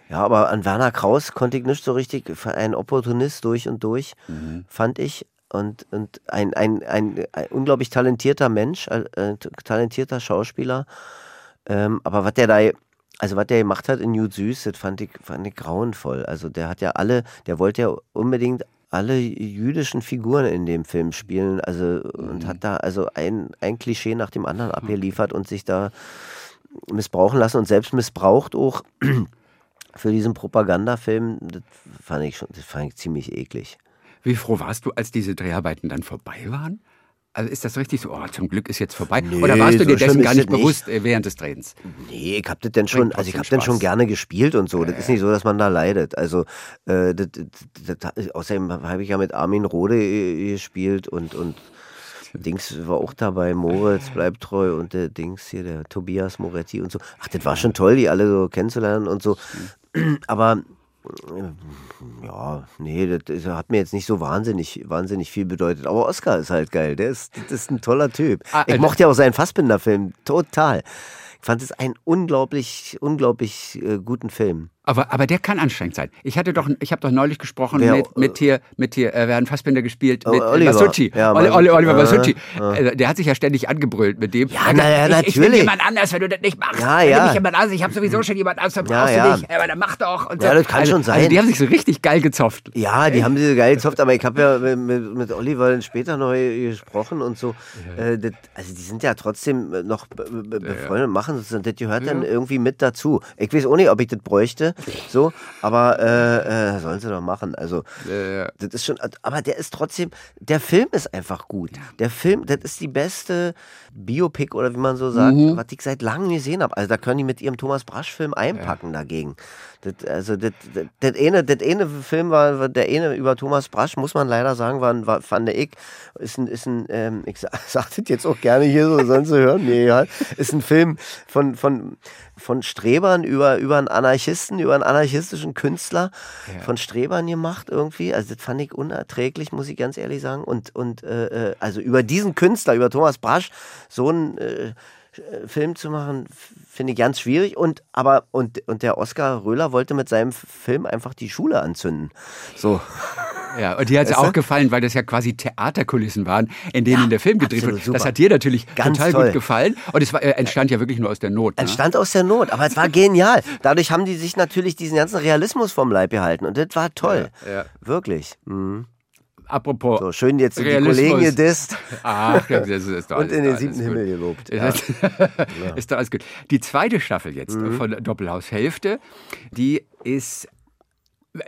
Speaker 2: Ja, aber an Werner Kraus konnte ich nicht so richtig. Ein Opportunist durch und durch,
Speaker 3: Mhm.
Speaker 2: fand ich. Und, und ein, ein, ein, ein unglaublich talentierter Mensch, äh, äh, talentierter Schauspieler. Ähm, aber was der da, also was der gemacht hat in Jude Süß, das fand ich, fand ich grauenvoll. Also der hat ja alle, der wollte ja unbedingt alle jüdischen Figuren in dem Film spielen, also und hat da also ein, ein Klischee nach dem anderen abgeliefert und sich da missbrauchen lassen und selbst missbraucht auch [clears throat] für diesen Propagandafilm. Das fand ich schon, das fand ich ziemlich eklig.
Speaker 3: Wie froh warst du, als diese Dreharbeiten dann vorbei waren? Also ist das richtig so, oh, zum Glück ist jetzt vorbei?
Speaker 2: Nee,
Speaker 3: Oder warst du
Speaker 2: so
Speaker 3: dir dessen
Speaker 2: schlimm
Speaker 3: gar nicht
Speaker 2: das nicht.
Speaker 3: bewusst äh, während des Drehens?
Speaker 2: Nee, ich hab das denn schon, also ich hab denn schon gerne gespielt und so. Das ist nicht so, dass man da leidet. Also äh, das, das, das, außerdem habe ich ja mit Armin Rohde äh, gespielt und und Dings war auch dabei, Moritz bleibt treu und der Dings hier, der Tobias Moretti und so. Ach, das war schon toll, die alle so kennenzulernen und so. Aber äh, ja, nee, das, das hat mir jetzt nicht so wahnsinnig, wahnsinnig viel bedeutet. Aber Oscar ist halt geil. Der ist, das ist ein toller Typ.
Speaker 3: Ah,
Speaker 2: Ich
Speaker 3: äh,
Speaker 2: mochte ja auch seinen Fassbinder-Film total. Ich fand es einen unglaublich, unglaublich äh, guten Film.
Speaker 3: Aber, aber der kann anstrengend sein. Ich hatte doch, ich habe doch neulich gesprochen
Speaker 2: Wer,
Speaker 3: mit, mit hier, mit hier, äh, wir haben Fassbinder gespielt, mit äh,
Speaker 2: Oliver.
Speaker 3: Masucci.
Speaker 2: Ja,
Speaker 3: Oli, Oli, Oliver
Speaker 2: äh,
Speaker 3: Masucci. Äh, der hat sich ja ständig angebrüllt mit dem.
Speaker 2: Ja,
Speaker 3: hat
Speaker 2: na ja,
Speaker 3: ich, ich bin
Speaker 2: natürlich.
Speaker 3: jemand anders, wenn du das nicht machst.
Speaker 2: Ja,
Speaker 3: Wenn
Speaker 2: ja.
Speaker 3: du mich jemand anders, ich habe sowieso schon jemand anders, dann brauchst
Speaker 2: ja.
Speaker 3: du nicht. Aber dann mach doch. Und so.
Speaker 2: Ja, das kann
Speaker 3: also,
Speaker 2: schon sein.
Speaker 3: Also die haben sich so richtig geil gezopft.
Speaker 2: Ja, die haben diese geile Soft, aber ich habe ja mit, mit, mit Oliver dann später noch gesprochen und so. Äh, das, also die sind ja trotzdem noch be- be- befreundet, machen das und das gehört dann irgendwie mit dazu. Ich weiß auch nicht, ob ich das bräuchte, so, aber äh, äh, sollen sie doch machen. Also das ist schon, aber der ist trotzdem, der Film ist einfach gut. Der Film, das ist die beste Biopic oder wie man so sagt, was ich seit langem gesehen habe. Also da können die mit ihrem Thomas Brasch-Film einpacken dagegen. Das, also das, das, das, eine, das eine Film war, der eine über Thomas Brasch, muss man leider sagen, war, ein- war fand ich, ist ein, ist ein ähm, ich sa- [laughs] sag das jetzt auch gerne hier so, sollen sie hören, nee, ja, ist ein Film von, von, von Strebern über, über einen Anarchisten, über einen anarchistischen Künstler von Strebern gemacht irgendwie. Also das fand ich unerträglich, muss ich ganz ehrlich sagen. Und, und äh, äh, also über diesen Künstler, über Thomas Brasch, so äh, äh, Film zu machen, finde ich ganz schwierig. Und aber und, und der Oskar Röhler wollte mit seinem Film einfach die Schule anzünden. So. [laughs]
Speaker 3: Ja, und dir hat es auch gefallen, weil das ja quasi Theaterkulissen waren, in denen der Film gedreht wurde. Das hat dir natürlich
Speaker 2: Ganz
Speaker 3: total
Speaker 2: toll.
Speaker 3: gut gefallen. Und es war, äh, entstand ja wirklich nur aus der Not. Ne?
Speaker 2: Entstand aus der Not, aber es war genial. Dadurch haben die sich natürlich diesen ganzen Realismus vom Leib gehalten und das war toll.
Speaker 3: Ja, ja.
Speaker 2: Wirklich. Mhm.
Speaker 3: Apropos.
Speaker 2: So, schön jetzt die
Speaker 3: Realismus.
Speaker 2: Kollegen gedisst [laughs]
Speaker 3: Ach, das ist, doch
Speaker 2: und
Speaker 3: alles-
Speaker 2: in den siebten. Himmel gelobt. [laughs] Ja.
Speaker 3: Ist, doch alles gut. Die zweite Staffel jetzt
Speaker 2: Mhm.
Speaker 3: von Doppelhaus Hälfte, die ist,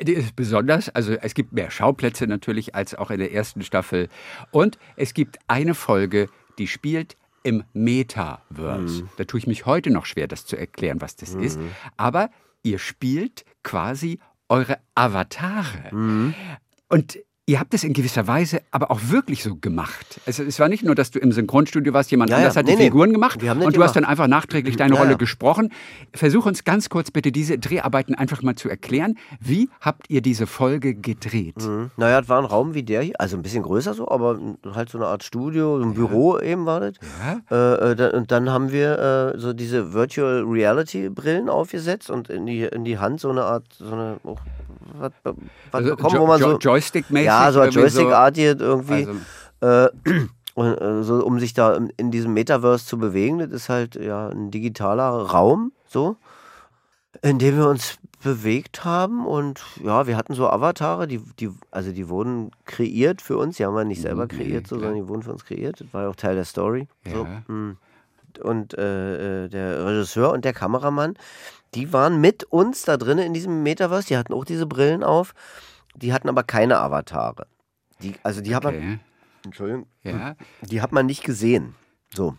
Speaker 3: die ist besonders. Also es gibt mehr Schauplätze natürlich als auch in der ersten Staffel. Und es gibt eine Folge, die spielt im Metaverse.
Speaker 2: Mhm.
Speaker 3: Da tue ich mich heute noch schwer, das zu erklären, was das ist. Aber ihr spielt quasi eure Avatare.
Speaker 2: Mhm.
Speaker 3: Und ihr habt es in gewisser Weise aber auch wirklich so gemacht. Also es war nicht nur, dass du im Synchronstudio warst, jemand
Speaker 2: Ja,
Speaker 3: anders
Speaker 2: ja.
Speaker 3: hat
Speaker 2: Nee,
Speaker 3: die
Speaker 2: nee.
Speaker 3: Figuren gemacht und du hast
Speaker 2: gemacht.
Speaker 3: dann einfach nachträglich deine
Speaker 2: Ja,
Speaker 3: Rolle gesprochen. Versuch uns ganz kurz bitte diese Dreharbeiten einfach mal zu erklären. Wie habt ihr diese Folge gedreht?
Speaker 2: Mhm. Naja, es war ein Raum wie der hier, also ein bisschen größer so, aber halt so eine Art Studio, ein Büro eben war das. Äh, äh, und dann haben wir äh, so diese Virtual Reality Brillen aufgesetzt und in die, in die Hand so eine Art, so eine, oh, was, was
Speaker 3: Also
Speaker 2: bekommen,
Speaker 3: Jo-
Speaker 2: wo man
Speaker 3: Jo-
Speaker 2: so,
Speaker 3: Joystick-mäßig
Speaker 2: ja, so
Speaker 3: so-
Speaker 2: Joystick-artig irgendwie,
Speaker 3: Also-
Speaker 2: äh, [clears throat] und, äh, so, um sich da in, diesem Metaverse zu bewegen, das ist halt ja ein digitaler Raum, so, in dem wir uns bewegt haben und ja, wir hatten so Avatare, die, die, also die wurden kreiert für uns, die haben wir nicht selber
Speaker 3: Mhm,
Speaker 2: kreiert, so, sondern die wurden für uns kreiert, das war ja auch Teil der Story. So.
Speaker 3: Ja.
Speaker 2: mm. Und äh, äh, der Regisseur und der Kameramann, die waren mit uns da drinnen in diesem Metaverse, die hatten auch diese Brillen auf, die hatten aber keine Avatare. Die, also die hat man,
Speaker 3: Okay.
Speaker 2: Entschuldigung,
Speaker 3: Ja.
Speaker 2: die hat man nicht gesehen. So.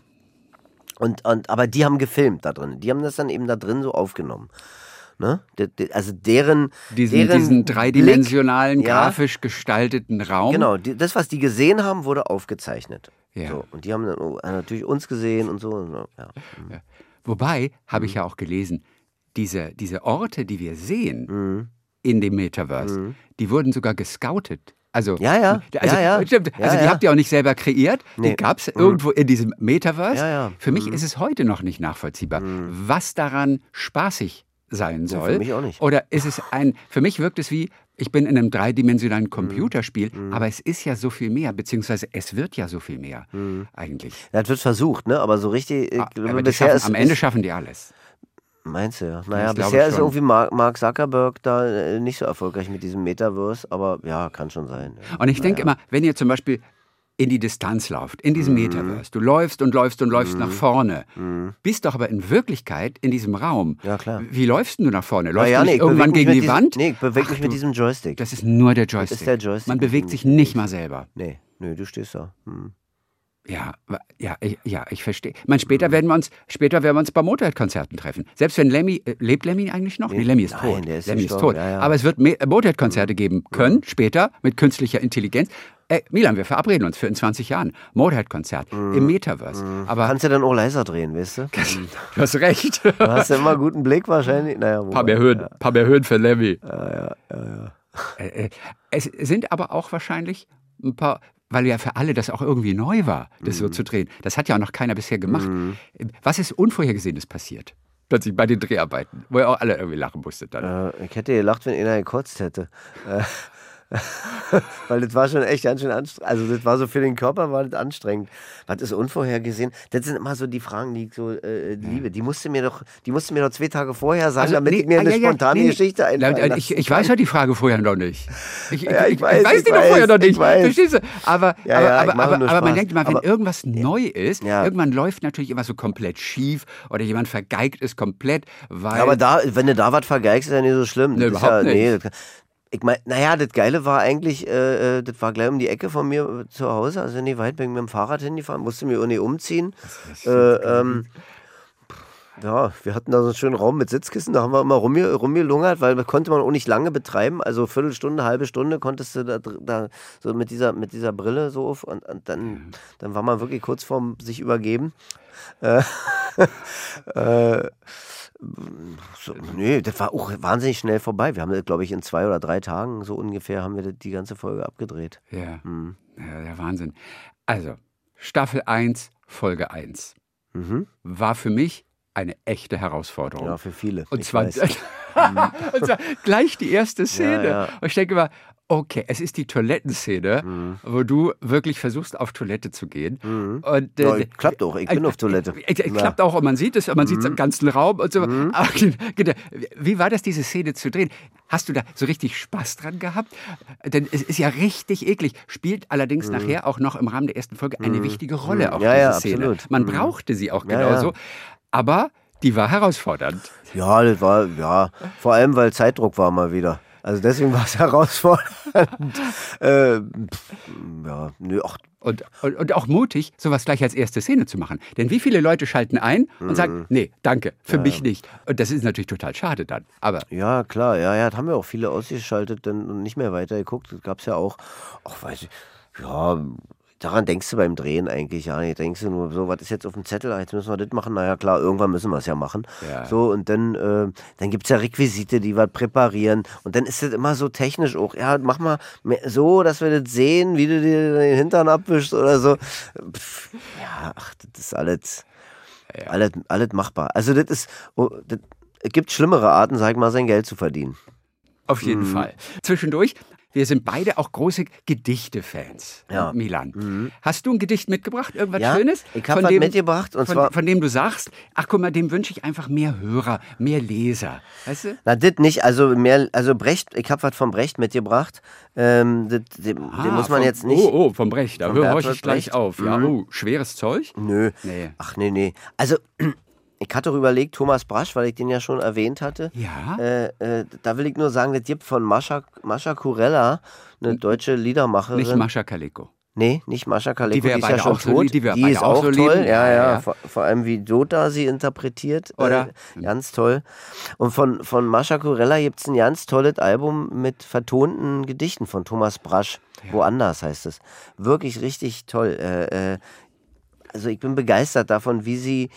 Speaker 2: Und, und, aber die haben gefilmt da drin. Die haben das dann eben da drin so aufgenommen. Ne? De, de, also deren.
Speaker 3: Diesen,
Speaker 2: deren
Speaker 3: diesen dreidimensionalen,
Speaker 2: Blick, ja,
Speaker 3: grafisch gestalteten Raum.
Speaker 2: Genau, die, das, was die gesehen haben, wurde aufgezeichnet.
Speaker 3: Ja.
Speaker 2: So, und die haben dann oh, natürlich uns gesehen und so. und so, Ja.
Speaker 3: Wobei, habe
Speaker 2: Mhm.
Speaker 3: ich ja auch gelesen, diese, diese Orte, die wir sehen
Speaker 2: Mhm.
Speaker 3: In dem Metaverse, die wurden sogar gescoutet. Also,
Speaker 2: Ja, ja.
Speaker 3: Also,
Speaker 2: Ja, ja.
Speaker 3: Stimmt.
Speaker 2: Ja,
Speaker 3: also die
Speaker 2: ja.
Speaker 3: habt ihr auch nicht selber kreiert. Die
Speaker 2: Nee.
Speaker 3: gab es irgendwo in diesem Metaverse. Für mich ist es heute noch nicht nachvollziehbar, was daran spaßig sein soll.
Speaker 2: für mich auch nicht.
Speaker 3: Oder ist es ein, für mich wirkt es wie, ich bin in einem dreidimensionalen
Speaker 2: Mhm.
Speaker 3: Computerspiel, aber es ist ja so viel mehr, beziehungsweise es wird ja so viel mehr
Speaker 2: Mhm.
Speaker 3: eigentlich.
Speaker 2: Das wird versucht, ne? Aber so richtig. ich
Speaker 3: Ah, aber die
Speaker 2: bisher ist,
Speaker 3: am Ende schaffen die alles.
Speaker 2: Meinst du ja? Naja,
Speaker 3: glaube
Speaker 2: bisher ist irgendwie Mark, Zuckerberg da äh, nicht so erfolgreich mit diesem Metaverse, aber ja, kann schon sein.
Speaker 3: Und ich denke immer, wenn ihr zum Beispiel in die Distanz lauft, in
Speaker 2: Mhm.
Speaker 3: diesem Metaverse, du läufst und läufst und läufst nach vorne, bist doch aber in Wirklichkeit in diesem Raum.
Speaker 2: Mhm. Ja, klar.
Speaker 3: Wie läufst denn du nach vorne? Läufst
Speaker 2: ja,
Speaker 3: du
Speaker 2: nee,
Speaker 3: irgendwann gegen die
Speaker 2: diesem-
Speaker 3: Wand?
Speaker 2: Nee, ich bewege mich mit diesem Joystick.
Speaker 3: Das ist nur der Joystick.
Speaker 2: ist der Joystick,
Speaker 3: Man bewegt sich
Speaker 2: ich
Speaker 3: nicht mal selber.
Speaker 2: Nee, nee, du stehst da. Hm.
Speaker 3: Ja, ja, ich, ja, ich verstehe. Ich meine, später werden wir uns, später werden wir uns bei Motorhead-Konzerten treffen. Selbst wenn Lemmy, äh, lebt Lemmy eigentlich noch? Nee, Lemmy ist
Speaker 2: Nein,
Speaker 3: tot.
Speaker 2: der ist
Speaker 3: Lemmy ist tot.
Speaker 2: ja, ja.
Speaker 3: Aber es wird äh, Motorhead-Konzerte geben können, später, mit künstlicher Intelligenz. Äh, Milan, wir verabreden uns für in 20 Jahren. Motorhead-Konzert im Metaverse. Aber
Speaker 2: Kannst du dann auch leiser drehen, weißt du? [laughs]
Speaker 3: du hast recht.
Speaker 2: Du hast ja immer guten Blick wahrscheinlich. Naja,
Speaker 3: paar
Speaker 2: wobei,
Speaker 3: mehr Höhen,
Speaker 2: ja.
Speaker 3: paar mehr Höhen für Lemmy. Äh, äh, es sind aber auch wahrscheinlich ein paar, weil ja für alle das auch irgendwie neu war, das
Speaker 2: Mhm.
Speaker 3: so zu drehen. Das hat ja auch noch keiner bisher gemacht. Was ist Unvorhergesehenes passiert? Plötzlich bei den Dreharbeiten, wo ihr auch alle irgendwie lachen musstet dann.
Speaker 2: Äh, ich hätte gelacht, wenn einer gekotzt hätte. [laughs] Weil das war schon echt ganz schön anstrengend. Also das war so für den Körper war das anstrengend. Was ist unvorhergesehen? Das sind immer so die Fragen, die ich so äh, liebe. Die musste mir doch, die musste mir doch zwei Tage vorher sagen, damit ich mir
Speaker 3: ah,
Speaker 2: eine
Speaker 3: ja,
Speaker 2: spontane
Speaker 3: nee, nee.
Speaker 2: Geschichte lassen
Speaker 3: Ich, ich weiß ja die Frage vorher noch nicht. [laughs] Ich,
Speaker 2: Ja, ich
Speaker 3: ich,
Speaker 2: weiß,
Speaker 3: die doch vorher noch
Speaker 2: ich
Speaker 3: nicht. Verstehst du? Aber,
Speaker 2: Ja,
Speaker 3: aber, aber, aber, aber man denkt immer, wenn irgendwas neu ist, irgendwann läuft natürlich immer so komplett schief oder jemand vergeigt es komplett, weil.
Speaker 2: Ja, aber da, wenn du da was vergeigst, ist ja nicht so schlimm.
Speaker 3: Nee,
Speaker 2: Das ist
Speaker 3: überhaupt nicht.
Speaker 2: Nee, ich meine, naja, das Geile war eigentlich, äh, äh, das war gleich um die Ecke von mir äh, zu Hause, also nicht weit, bin ich mit dem Fahrrad hingefahren, musste mir auch nicht umziehen. Äh, ähm, ja, wir hatten da so einen schönen Raum mit Sitzkissen, da haben wir immer rumge rumgelungert, weil das konnte man auch nicht lange betreiben. Also Viertelstunde, halbe Stunde konntest du da, da so mit dieser, mit dieser Brille so auf und, und dann, dann war man wirklich kurz vorm sich übergeben. Äh, [laughs] äh, so, nee, das war auch wahnsinnig schnell vorbei. Wir haben das, glaube ich, in zwei oder drei Tagen so ungefähr haben wir die ganze Folge abgedreht.
Speaker 3: Ja,
Speaker 2: Mhm.
Speaker 3: ja, der Wahnsinn. Also, Staffel 1, Folge 1 war für mich eine echte Herausforderung.
Speaker 2: Mhm. Ja, für viele.
Speaker 3: Und zwar, [laughs] und zwar gleich die erste Szene.
Speaker 2: Ja, ja.
Speaker 3: Und ich denke immer, okay, es ist die Toilettenszene,
Speaker 2: Mhm.
Speaker 3: wo du wirklich versuchst, auf Toilette zu gehen. Und,
Speaker 2: Ja, klappt auch, ich bin auf Toilette.
Speaker 3: Äh, äh.
Speaker 2: Mhm.
Speaker 3: Klappt auch, und man sieht es, und man sieht es im ganzen Raum und so. Aber, genau, Wie war das, diese Szene zu drehen? Hast du da so richtig Spaß dran gehabt? Denn es ist ja richtig eklig. Spielt allerdings nachher auch noch im Rahmen der ersten Folge eine wichtige Rolle, auch
Speaker 2: Mhm. Ja,
Speaker 3: diese
Speaker 2: ja,
Speaker 3: Szene.
Speaker 2: absolut.
Speaker 3: Man
Speaker 2: Mhm.
Speaker 3: brauchte sie auch genauso.
Speaker 2: Ja.
Speaker 3: Aber die war herausfordernd.
Speaker 2: Ja, das war, ja, vor allem, weil Zeitdruck war mal wieder. Also deswegen war es [laughs] herausfordernd. äh, ja, nö, ach,
Speaker 3: Und, und, und auch mutig, sowas gleich als erste Szene zu machen. Denn wie viele Leute schalten ein und
Speaker 2: Mhm.
Speaker 3: sagen, nee, danke, für mich nicht. Und das ist natürlich total schade dann. Aber
Speaker 2: ja, klar, ja, ja, das haben wir auch viele ausgeschaltet und nicht mehr weitergeguckt. Das gab es ja auch, ach, weiß ich, ja, daran denkst du beim Drehen eigentlich ja nicht. Denkst du nur so, was ist jetzt auf dem Zettel? Ah, Jetzt müssen wir das machen. Naja, klar, irgendwann müssen wir es ja machen.
Speaker 3: Ja.
Speaker 2: So, und dann, äh, dann gibt es ja Requisite, die wir präparieren. Und dann ist das immer so technisch auch. Ja, mach mal so, dass wir das sehen, wie du dir den Hintern abwischst oder so. Pff, ja, ach, das ist alles, alles, alles machbar. Also, das ist, oh, das, es gibt schlimmere Arten, sag ich mal, sein Geld zu verdienen.
Speaker 3: auf jeden
Speaker 2: Mhm.
Speaker 3: Fall. Zwischendurch, wir sind beide auch große Gedichte-Fans.
Speaker 2: Ja. Mhm.
Speaker 3: Milan. Hast du ein Gedicht mitgebracht? Irgendwas
Speaker 2: Ja,
Speaker 3: Schönes?
Speaker 2: ich hab
Speaker 3: Von
Speaker 2: was
Speaker 3: dem-
Speaker 2: mitgebracht, und
Speaker 3: von,
Speaker 2: zwar-
Speaker 3: von dem du sagst, ach guck mal, dem wünsche ich einfach mehr Hörer, mehr Leser. Weißt du?
Speaker 2: Na, das nicht. Also, mehr, also Brecht, ich habe was von Brecht mitgebracht. Ähm, den, den
Speaker 3: Ah,
Speaker 2: muss man
Speaker 3: vom-
Speaker 2: jetzt nicht.
Speaker 3: Oh, oh, vom Brecht. Da
Speaker 2: Von
Speaker 3: höre ich gleich
Speaker 2: Brecht.
Speaker 3: auf. Ja,
Speaker 2: Mhm.
Speaker 3: oh, schweres Zeug?
Speaker 2: Nö.
Speaker 3: Nee.
Speaker 2: Ach, nee, nee. Also, ich hatte doch überlegt, Thomas Brasch, weil ich den ja schon erwähnt hatte.
Speaker 3: Ja.
Speaker 2: Äh, äh, da will ich nur sagen, das gibt von Mascha, Mascha Kurella, eine deutsche Liedermacherin.
Speaker 3: Nicht Mascha Kaleko.
Speaker 2: Nee, nicht Mascha Kaleko,
Speaker 3: Die wir
Speaker 2: ist ja schon
Speaker 3: auch so
Speaker 2: tot.
Speaker 3: die
Speaker 2: die ist
Speaker 3: auch
Speaker 2: auch
Speaker 3: so
Speaker 2: toll,
Speaker 3: lieben.
Speaker 2: ja,
Speaker 3: Ja,
Speaker 2: ja.
Speaker 3: ja.
Speaker 2: Vor, vor allem wie Dota sie interpretiert.
Speaker 3: Oder?
Speaker 2: Äh, ganz toll. Und von, von Mascha Kurella gibt es ein ganz tolles Album mit vertonten Gedichten von Thomas Brasch. Woanders heißt es. Wirklich richtig toll. Äh, äh, also ich bin begeistert davon, wie sie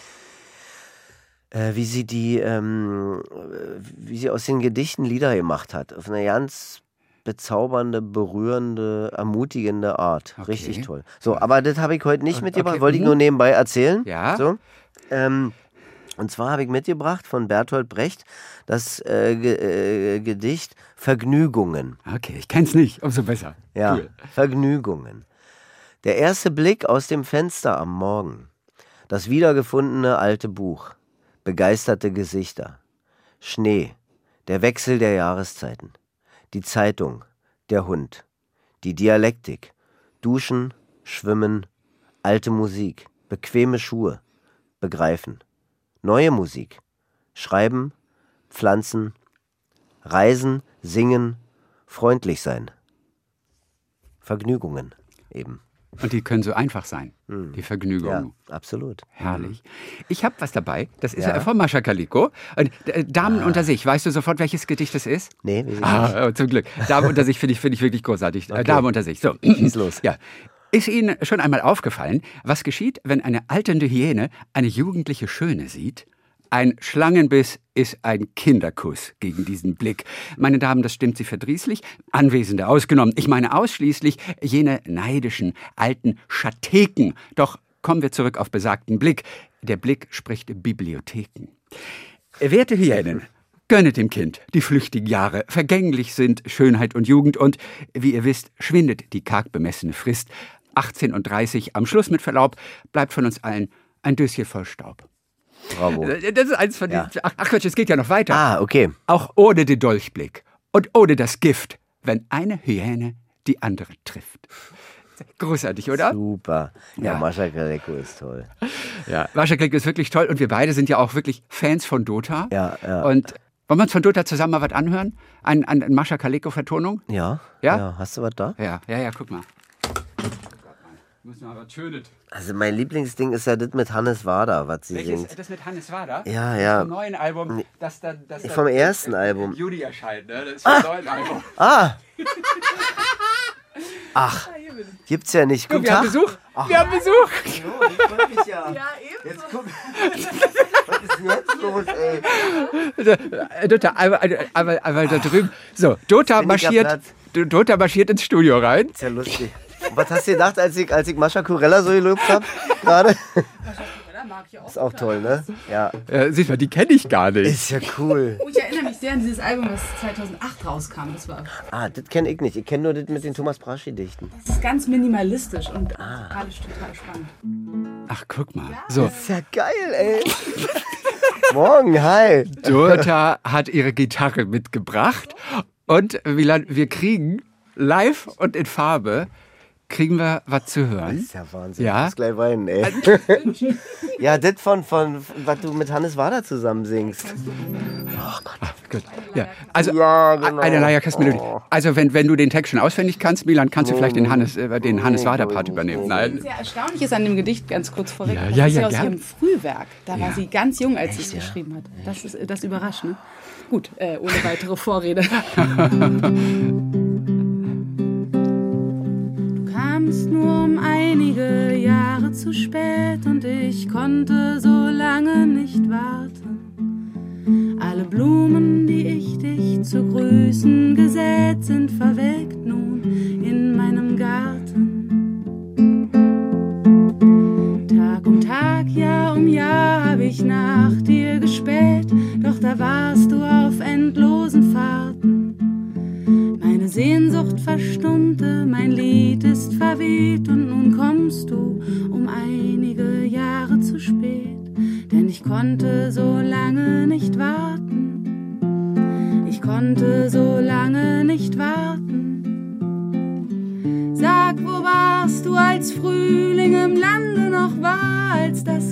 Speaker 2: äh, wie sie die, ähm, äh, wie sie aus den Gedichten Lieder gemacht hat. Auf eine ganz bezaubernde, berührende, ermutigende Art.
Speaker 3: Okay.
Speaker 2: Richtig toll. So, aber das habe ich heute nicht mitgebracht,
Speaker 3: okay,
Speaker 2: wollte ich
Speaker 3: mhm.
Speaker 2: nur nebenbei erzählen.
Speaker 3: Ja.
Speaker 2: So. Ähm, und zwar habe ich mitgebracht von Bertolt Brecht das äh, äh, Gedicht Vergnügungen.
Speaker 3: Okay, ich kenn's nicht, umso besser.
Speaker 2: Ja,
Speaker 3: Cool.
Speaker 2: Vergnügungen. Der erste Blick aus dem Fenster am Morgen. Das wiedergefundene alte Buch. Begeisterte Gesichter. Schnee. Der Wechsel der Jahreszeiten. Die Zeitung. Der Hund. Die Dialektik. Duschen. Schwimmen. Alte Musik. Bequeme Schuhe. Begreifen. Neue Musik. Schreiben. Pflanzen. Reisen. Singen. Freundlich sein. Vergnügungen eben.
Speaker 3: Und die können so einfach sein, die Vergnügungen.
Speaker 2: Ja, absolut.
Speaker 3: Herrlich. Ich habe was dabei. Das ist
Speaker 2: Ja.
Speaker 3: ja. von Mascha Kaliko. Und, äh, Damen unter sich. Weißt du sofort, welches Gedicht das ist?
Speaker 2: Nee,
Speaker 3: Ah, oh, zum Glück. Damen unter sich finde ich, finde ich wirklich großartig. Äh, Damen unter sich. So. [clears throat]
Speaker 2: Schieß los.
Speaker 3: Ja. Ist Ihnen schon einmal aufgefallen, was geschieht, wenn eine alternde Hyäne eine jugendliche Schöne sieht? Ein Schlangenbiss ist ein Kinderkuss gegen diesen Blick. Meine Damen, das stimmt Sie verdrießlich. Anwesende ausgenommen. Ich meine ausschließlich jene neidischen, alten Schatheken. Doch kommen wir zurück auf besagten Blick. Der Blick spricht Bibliotheken. Werte Hyänen, gönnet dem Kind die flüchtigen Jahre. Vergänglich sind Schönheit und Jugend und, wie ihr wisst, schwindet die karg bemessene Frist. 18 und 30 am Schluss mit Verlaub bleibt von uns allen ein Döschen voll Staub.
Speaker 2: Bravo.
Speaker 3: Das ist eins von
Speaker 2: Ja.
Speaker 3: diesen. Ach, Quatsch, es geht ja noch weiter.
Speaker 2: Ah, okay.
Speaker 3: Auch ohne den Dolchblick und ohne das Gift, wenn eine Hyäne die andere trifft. Großartig, oder?
Speaker 2: Super. Ja,
Speaker 3: Ja.
Speaker 2: Mascha Kaleko ist toll.
Speaker 3: Ja. Wascheklick ist wirklich toll und wir beide sind ja auch wirklich Fans von Dota.
Speaker 2: Ja, ja.
Speaker 3: Und wollen wir uns von Dota zusammen mal was anhören? Ein, ein, Mascha Kaleko-Vertonung?
Speaker 2: Ja?
Speaker 3: Ja?
Speaker 2: Hast du was da?
Speaker 3: Ja, ja, ja, guck mal. Muss mal was Schönes.
Speaker 2: Also mein Lieblingsding ist ja das mit Hannes Wader, was sie
Speaker 3: Welches?
Speaker 2: singt.
Speaker 3: Das mit Hannes Wader?
Speaker 2: Ja, ja.
Speaker 3: Vom neuen Album, das dann. Das
Speaker 2: Vom ersten
Speaker 3: im
Speaker 2: Album.
Speaker 3: Juni erscheint, ne? Das ist vom neuen Album.
Speaker 2: Ah! [laughs] Ach, gibt's ja nicht.
Speaker 3: Guck,
Speaker 2: Guten
Speaker 3: wir haben
Speaker 2: Tag.
Speaker 3: Besuch. Wir haben Besuch.
Speaker 2: Oh, ich [laughs] freu mich ja. Jetzt guck. [laughs] Was ist denn jetzt los, ey?
Speaker 3: Äh, Dota, einmal, einmal, einmal da drüben. So, Dota marschiert. Dota marschiert ins Studio rein.
Speaker 2: Ist ja lustig. Und was hast du gedacht, als ich, als ich Mascha Kurella so gelobt habe? Gerade? [laughs] Ist auch toll, ne? Ja.
Speaker 3: Äh, siehst mal, die kenne ich gar nicht.
Speaker 2: Ist ja cool.
Speaker 4: Oh, ich erinnere mich sehr an dieses Album, was 2008 rauskam. Das war
Speaker 2: Ah, das kenne ich nicht. Ich kenne nur das mit den Thomas Braschi-Dichten.
Speaker 4: das ist ganz minimalistisch und
Speaker 2: Ah.
Speaker 4: musikalisch total spannend.
Speaker 3: Ach, guck mal. So,
Speaker 2: Ist ja geil, ey. [laughs] Morgen, hi.
Speaker 3: Dota hat ihre Gitarre mitgebracht und Milan, wir kriegen live und in Farbe kriegen wir was zu hören.
Speaker 2: Ist ja Wahnsinn.
Speaker 3: Ja?
Speaker 2: Ich muss gleich weinen, ey. [laughs] ja, das von, von, was du mit Hannes Wader zusammen singst.
Speaker 3: Gut. Ja, also
Speaker 2: Ja, genau.
Speaker 3: eine Leierkastmelodie. Also wenn, wenn du den Text schon auswendig kannst, Milan, kannst du vielleicht den Hannes, äh, den Hannes Wader Part übernehmen. Nein.
Speaker 4: Sehr erstaunlich ist an dem Gedicht, ganz kurz vorweg,
Speaker 3: Ja,
Speaker 4: das
Speaker 3: ja,
Speaker 4: ist
Speaker 3: ja,
Speaker 4: aus
Speaker 3: gern.
Speaker 4: ihrem Frühwerk. Da war
Speaker 3: Ja.
Speaker 4: sie ganz jung, als sie es geschrieben hat. Das, ist, das überrascht, ne? Gut, äh, ohne weitere Vorrede. [laughs] kamst nur um einige Jahre zu spät und ich konnte so lange nicht warten. Alle Blumen, die ich dich zu grüßen gesät, sind verwelkt nun in meinem Garten. Tag um Tag, Jahr um Jahr hab ich nach dir gespäht, doch da warst du auf endlosen Fahrten. Meine Sehnsucht Lied verweht und nun kommst du um einige Jahre zu spät, denn ich konnte so lange nicht warten. Ich konnte so lange nicht warten. Sag, wo warst du, als Frühling im Lande noch war, als das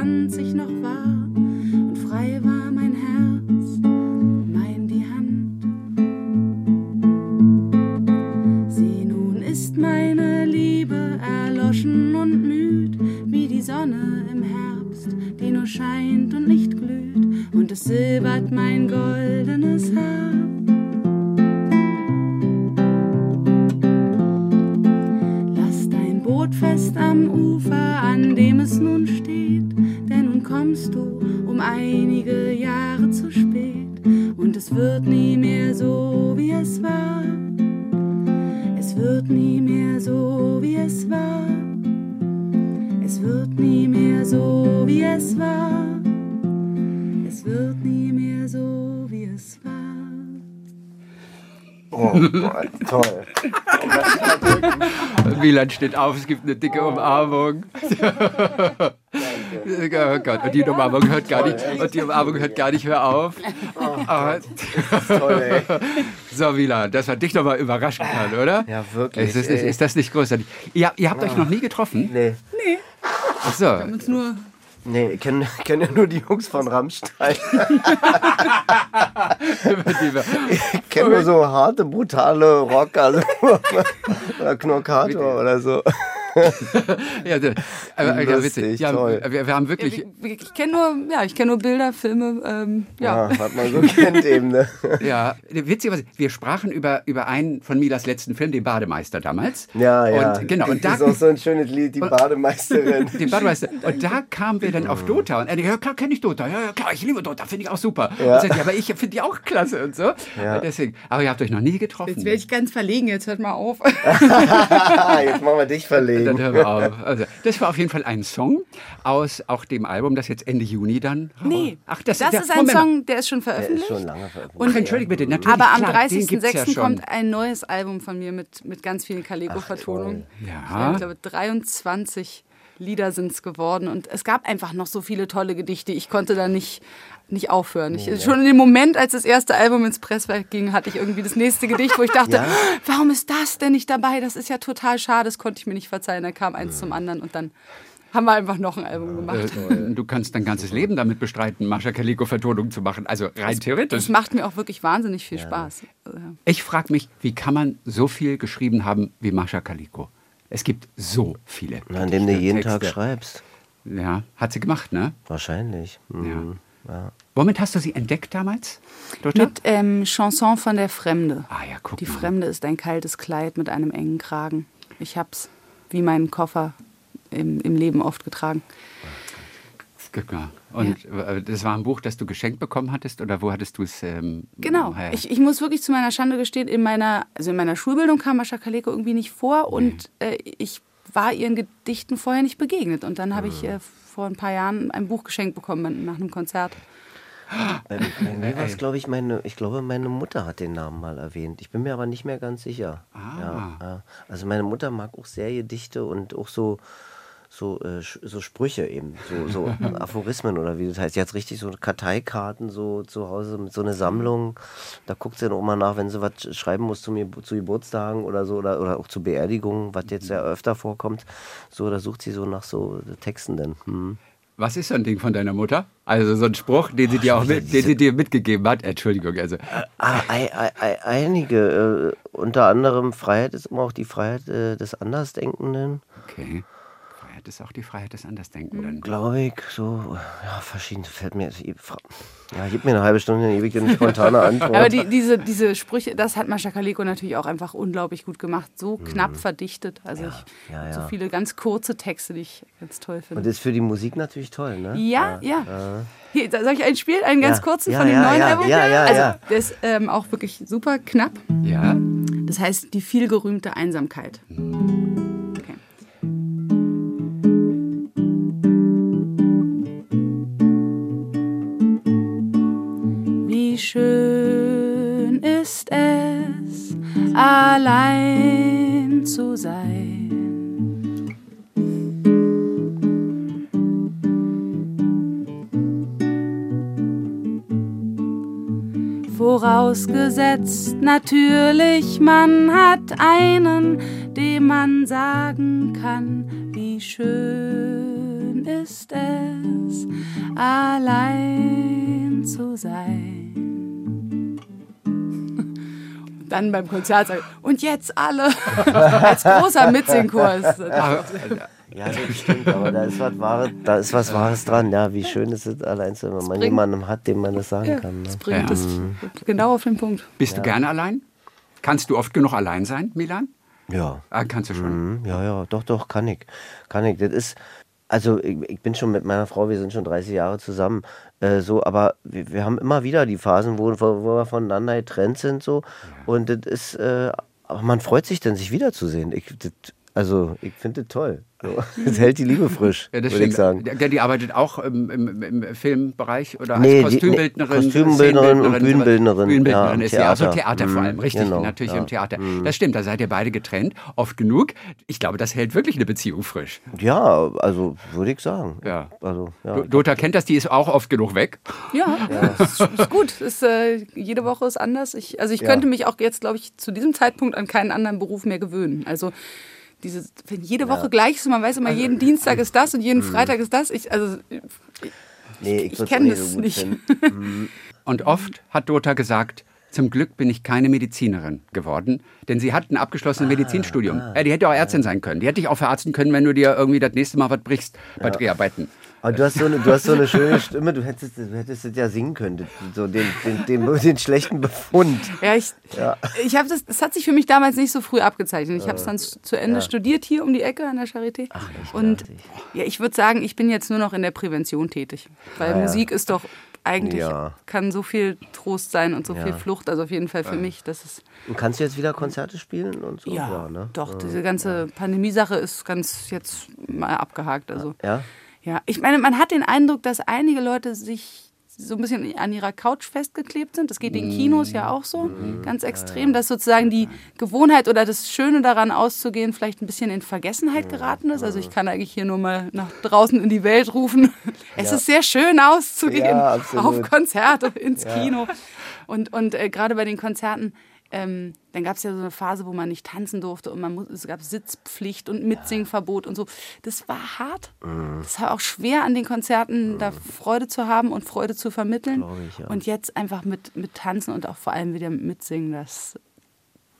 Speaker 4: 20 noch war
Speaker 3: Milan steht auf, es gibt eine dicke Umarmung. [laughs] oh Gott, und die Umarmung hört gar nicht, und die Umarmung hört gar nicht mehr auf. Aber- [laughs]
Speaker 2: Toll. [laughs]
Speaker 3: So, Milan, dass man dich nochmal überraschen kann, oder?
Speaker 2: Ja, wirklich.
Speaker 3: Ist, das- ist, ist das nicht großartig? Ja, ihr habt euch noch nie getroffen?
Speaker 2: Nee.
Speaker 3: Ach so.
Speaker 4: Wir haben uns nur
Speaker 2: Nee, ich kenne kenn ja nur die Jungs von Rammstein. ich kenne nur so harte, brutale Rocker. Also [laughs] oder Knorkator oder so.
Speaker 3: Ja, aber, ja, witzig. Ja,
Speaker 2: toll.
Speaker 3: wir, wir haben wirklich.
Speaker 4: Ja, wir- ich kenne nur, ja, ich kenne nur Bilder, Filme. Ähm, ja.
Speaker 2: Ja, was man so kennt eben. Ne? [laughs]
Speaker 3: Ja, witzig, was- wir sprachen über, über einen von Milas letzten Film, den Bademeister damals.
Speaker 2: Ja, ja.
Speaker 3: Und, genau, und da,
Speaker 2: das ist auch so ein schönes Lied, die Bademeisterin. [laughs]
Speaker 3: den Bademeister. Und da kamen wir dann auf Dota. Und er, ja, klar, kenne ich Dota. Ja, ja, klar, ich liebe Dota, finde ich auch super.
Speaker 2: Ja.
Speaker 3: Und sagt, aber ich finde die auch klasse und so.
Speaker 2: Ja.
Speaker 3: Und deswegen, aber ihr habt euch noch nie getroffen.
Speaker 4: Jetzt werde ich ganz verlegen, jetzt hört mal auf. [laughs]
Speaker 2: Jetzt machen wir dich verlegen.
Speaker 3: Dann hören wir auf. Also, das war auf jeden Fall ein Song aus auch dem Album, das jetzt Ende Juni dann.
Speaker 4: Nee,
Speaker 3: Ach, das,
Speaker 4: das
Speaker 3: der-
Speaker 4: ist ein
Speaker 3: Moment.
Speaker 4: Song, der ist schon
Speaker 2: Der ist
Speaker 4: veröffentlicht.
Speaker 2: schon lange veröffentlicht.
Speaker 3: Ach, entschuldige bitte, natürlich.
Speaker 4: Aber am
Speaker 3: klar, den gibt's ja
Speaker 4: 30.06.
Speaker 3: schon.
Speaker 4: kommt ein neues Album von mir mit, mit ganz vielen Caligo-Vertonungen.
Speaker 3: Ja.
Speaker 4: Ich glaube, 23 Lieder sind es geworden. Und es gab einfach noch so viele tolle Gedichte. Ich konnte da nicht, nicht aufhören. Ich, Schon in dem Moment, als das erste Album ins Presswerk ging, hatte ich irgendwie das nächste Gedicht, wo ich dachte,
Speaker 2: Ja.
Speaker 4: warum ist das denn nicht dabei? Das ist ja total schade. Das konnte ich mir nicht verzeihen. Da kam eins zum anderen und dann haben wir einfach noch ein Album gemacht.
Speaker 3: Äh, Du kannst dein ganzes Leben damit bestreiten, Mascha Kaliko-Vertonung zu machen. Also rein theoretisch.
Speaker 4: Das macht mir auch wirklich wahnsinnig viel Spaß.
Speaker 3: Ich frage mich, wie kann man so viel geschrieben haben wie Mascha Kaliko? Es gibt so viele.
Speaker 2: Na, indem du jeden Tag
Speaker 3: Texte.
Speaker 2: schreibst.
Speaker 3: Ja, hat sie gemacht, ne?
Speaker 2: Wahrscheinlich. Mhm. Ja.
Speaker 3: Womit hast du sie entdeckt damals? Dota?
Speaker 4: Mit ähm, Chanson von der Fremde.
Speaker 3: Ah ja, guck
Speaker 4: Die
Speaker 3: mal.
Speaker 4: Fremde ist ein kaltes Kleid mit einem engen Kragen. Ich hab's wie meinen Koffer im, im Leben oft getragen.
Speaker 3: Guck mal. Und äh, das war ein Buch, das du geschenkt bekommen hattest oder wo hattest du es? Ähm,
Speaker 4: Genau.
Speaker 3: her?
Speaker 4: Ich, ich muss wirklich zu meiner Schande gestehen, in meiner, also in meiner Schulbildung kam Mascha Kaleko irgendwie nicht vor und äh, ich war ihren Gedichten vorher nicht begegnet. Und dann habe ich äh, vor ein paar Jahren ein Buch geschenkt bekommen nach einem Konzert.
Speaker 2: Bei, bei mir war es, glaube ich, meine, ich glaube, meine Mutter hat den Namen mal erwähnt. Ich bin mir aber nicht mehr ganz sicher.
Speaker 3: Ah.
Speaker 2: Ja. Also meine Mutter mag auch Seriegedichte und auch so, so, äh, so Sprüche eben, so, so [laughs] Aphorismen oder wie das heißt. Sie hat richtig so Karteikarten so zu Hause mit so einer Sammlung. Da guckt sie dann auch mal nach, wenn sie was sch- schreiben muss zu, mir, zu Geburtstagen oder so oder, oder auch zu Beerdigungen, was jetzt ja öfter vorkommt. So, da sucht sie so nach so Texten dann. Hm.
Speaker 3: Was ist so ein Ding von deiner Mutter? Also so ein Spruch, den sie dir auch mit, den sie dir mitgegeben hat. Entschuldigung, also
Speaker 2: Ah, ei, ei, einige. Äh, unter anderem Freiheit ist immer auch die Freiheit äh, des Andersdenkenden.
Speaker 3: okay. Freiheit ist auch die Freiheit des Andersdenkenden.
Speaker 2: Glaube ich, so, ja, verschiedene, fällt mir, ja, gib mir eine halbe Stunde, eine spontane [laughs] Antwort.
Speaker 4: Aber die, diese, diese Sprüche, das hat Mascha Kaleko natürlich auch einfach unglaublich gut gemacht. So knapp verdichtet. Also ich
Speaker 2: Mhm. ja,
Speaker 4: so
Speaker 2: ja.
Speaker 4: viele ganz kurze Texte, die ich ganz toll
Speaker 2: Und
Speaker 4: finde.
Speaker 2: das ist für die Musik natürlich toll, ne?
Speaker 4: Ja, ja. Hier, soll ich einen spielen? Einen ganz
Speaker 2: Ja,
Speaker 4: kurzen
Speaker 2: ja,
Speaker 4: von dem
Speaker 2: ja,
Speaker 4: neuen
Speaker 2: ja,
Speaker 4: Album?
Speaker 2: ja, ja,
Speaker 4: also,
Speaker 2: ja.
Speaker 4: der ist ähm, auch wirklich super knapp.
Speaker 3: Ja?
Speaker 4: Das heißt, die vielgerühmte Einsamkeit. Okay. Vorausgesetzt natürlich, man hat einen, dem man sagen kann, wie schön ist es, allein zu sein. Dann beim Konzert sagen, und jetzt alle, [laughs] als großer Mitsingkurs.
Speaker 2: Ja, das stimmt, aber da ist was Wahres, da ist was Wahres dran. Ja, wie schön ist es allein, wenn man
Speaker 4: bringt-
Speaker 2: jemanden hat, dem man das sagen kann. Ne?
Speaker 4: Das bringt
Speaker 3: Ja.
Speaker 4: es genau auf den Punkt.
Speaker 3: Bist du gerne allein? Kannst du oft genug allein sein, Milan?
Speaker 2: Ja.
Speaker 3: Ah, kannst du schon.
Speaker 2: Mhm, Ja, ja, doch, doch, kann ich. Kann ich. Das ist, also ich, ich bin schon mit meiner Frau, wir sind schon 30 Jahre zusammen, äh, so, aber wir, wir haben immer wieder die Phasen, wo, wo wo wir voneinander getrennt sind, so. Und das ist, äh, aber man freut sich dann, sich wiederzusehen. Ich, das, also, ich finde das toll. So. [laughs] Das hält die Liebe frisch,
Speaker 3: Ja, das
Speaker 2: würde ich
Speaker 3: stimmt.
Speaker 2: sagen.
Speaker 3: Ja, die arbeitet auch im, im, im Filmbereich oder
Speaker 2: Nee,
Speaker 3: als
Speaker 2: die- nee,
Speaker 3: Kostümbildnerin.
Speaker 2: Kostümbildnerin und Bühnenbildnerin.
Speaker 3: Bühnenbildnerin
Speaker 2: Ja,
Speaker 3: ist sie. Also
Speaker 2: Theater.
Speaker 3: Theater vor
Speaker 2: Mhm,
Speaker 3: allem, richtig,
Speaker 2: genau,
Speaker 3: natürlich
Speaker 2: ja. Mhm.
Speaker 3: im Theater. Das stimmt, da seid ihr beide getrennt, oft genug. Ich glaube, das hält wirklich eine Beziehung frisch.
Speaker 2: Ja, also würde ich sagen.
Speaker 3: Ja.
Speaker 2: Also,
Speaker 3: Dota kennt das, die ist auch oft genug weg.
Speaker 4: Ja, [laughs] Ist, ist gut. Ist, äh, jede Woche ist anders. Ich, also ich könnte mich auch jetzt, glaube ich, zu diesem Zeitpunkt an keinen anderen Beruf mehr gewöhnen. Also diese, wenn jede Woche gleich ist, man weiß immer, jeden Dienstag ist das und jeden Freitag ist das. Ich, also,
Speaker 2: Nee,
Speaker 4: Ich
Speaker 2: würd's
Speaker 4: kenn
Speaker 2: auch
Speaker 4: das
Speaker 2: so
Speaker 4: nicht.
Speaker 2: finden. [laughs]
Speaker 3: Und oft hat Dota gesagt, zum Glück bin ich keine Medizinerin geworden, denn sie hat ein abgeschlossenes Medizinstudium. Ja, die hätte auch Ärztin sein können. Die hätte dich auch verarzten können, wenn du dir irgendwie das nächste Mal was brichst bei Dreharbeiten.
Speaker 2: Aber du hast, so eine, du hast so eine schöne Stimme, du hättest, du hättest es ja singen können, so den, den, den, den schlechten Befund.
Speaker 4: ja, ich, ich habe das, das hat sich für mich damals nicht so früh abgezeichnet. Ich habe es dann zu Ende studiert hier um die Ecke an der Charité. und ja, ich würde sagen, ich bin jetzt nur noch in der Prävention tätig, weil Musik ist doch eigentlich
Speaker 2: Ja.
Speaker 4: kann so viel Trost sein und so
Speaker 2: Ja.
Speaker 4: viel Flucht. Also auf jeden Fall für mich, das ist
Speaker 2: Und kannst du jetzt wieder Konzerte spielen und so?
Speaker 4: ja,
Speaker 2: ne?
Speaker 4: doch diese ganze Pandemie-Sache ist ganz jetzt mal abgehakt. Also
Speaker 2: Ja?
Speaker 4: Ja, ich meine, man hat den Eindruck, dass einige Leute sich so ein bisschen an ihrer Couch festgeklebt sind. Das geht in Kinos ja auch so ganz extrem, dass sozusagen die Gewohnheit oder das Schöne daran auszugehen vielleicht ein bisschen in Vergessenheit geraten ist. Also ich kann eigentlich hier nur mal nach draußen in die Welt rufen. [laughs] Es ist sehr schön auszugehen
Speaker 2: Ja, [laughs]
Speaker 4: auf Konzerte, ins Kino. Und, und äh, gerade bei den Konzerten, ähm, dann gab es ja so eine Phase, wo man nicht tanzen durfte und man muss, es gab Sitzpflicht und Mitsingverbot und so. Das war hart.
Speaker 2: Mhm.
Speaker 4: Das war auch schwer an den Konzerten, da Freude zu haben und Freude zu vermitteln.
Speaker 2: ich, ja.
Speaker 4: Und jetzt einfach mit, mit Tanzen und auch vor allem wieder mit Mitsingen, das,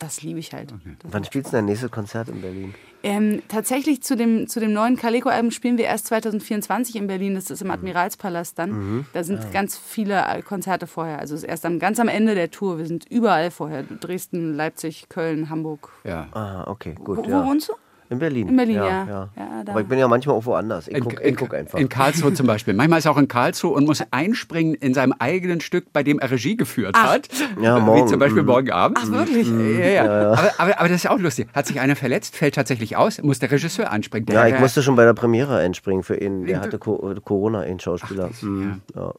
Speaker 4: das liebe ich halt. Das
Speaker 2: Wann spielst du dein nächstes Konzert in Berlin?
Speaker 4: ähm, tatsächlich zu dem, zu dem neuen Caleco-Album spielen wir erst 2024 in Berlin. Das ist im Admiralspalast dann. Da sind ganz viele Konzerte vorher. Also es ist erst am, ganz am Ende der Tour. Wir sind überall vorher. Dresden, Leipzig, Köln, Hamburg.
Speaker 3: Ja.
Speaker 2: Ah, okay, gut.
Speaker 4: Wo,
Speaker 2: ja.
Speaker 4: wo wohnst du?
Speaker 2: In Berlin.
Speaker 4: In Berlin,
Speaker 2: ja.
Speaker 4: ja.
Speaker 2: ja. Aber ich bin ja manchmal auch woanders. Ich
Speaker 3: In,
Speaker 2: guck,
Speaker 3: in,
Speaker 2: ich guck einfach.
Speaker 3: in Karlsruhe zum Beispiel. Manchmal ist er auch in Karlsruhe und muss einspringen in seinem eigenen Stück, bei dem er Regie geführt hat.
Speaker 2: Ja,
Speaker 3: Wie
Speaker 2: morgen.
Speaker 3: zum Beispiel
Speaker 2: Mhm.
Speaker 3: morgen Abend.
Speaker 4: Ach, wirklich?
Speaker 3: Ja, ja. Aber, aber, aber das ist ja auch lustig. Hat sich einer verletzt, fällt tatsächlich aus, muss der Regisseur einspringen. Der,
Speaker 2: ja, ich musste schon bei der Premiere einspringen für ihn. Der
Speaker 3: Wie-
Speaker 2: hatte Co Corona, ein Schauspieler. Mhm, ja.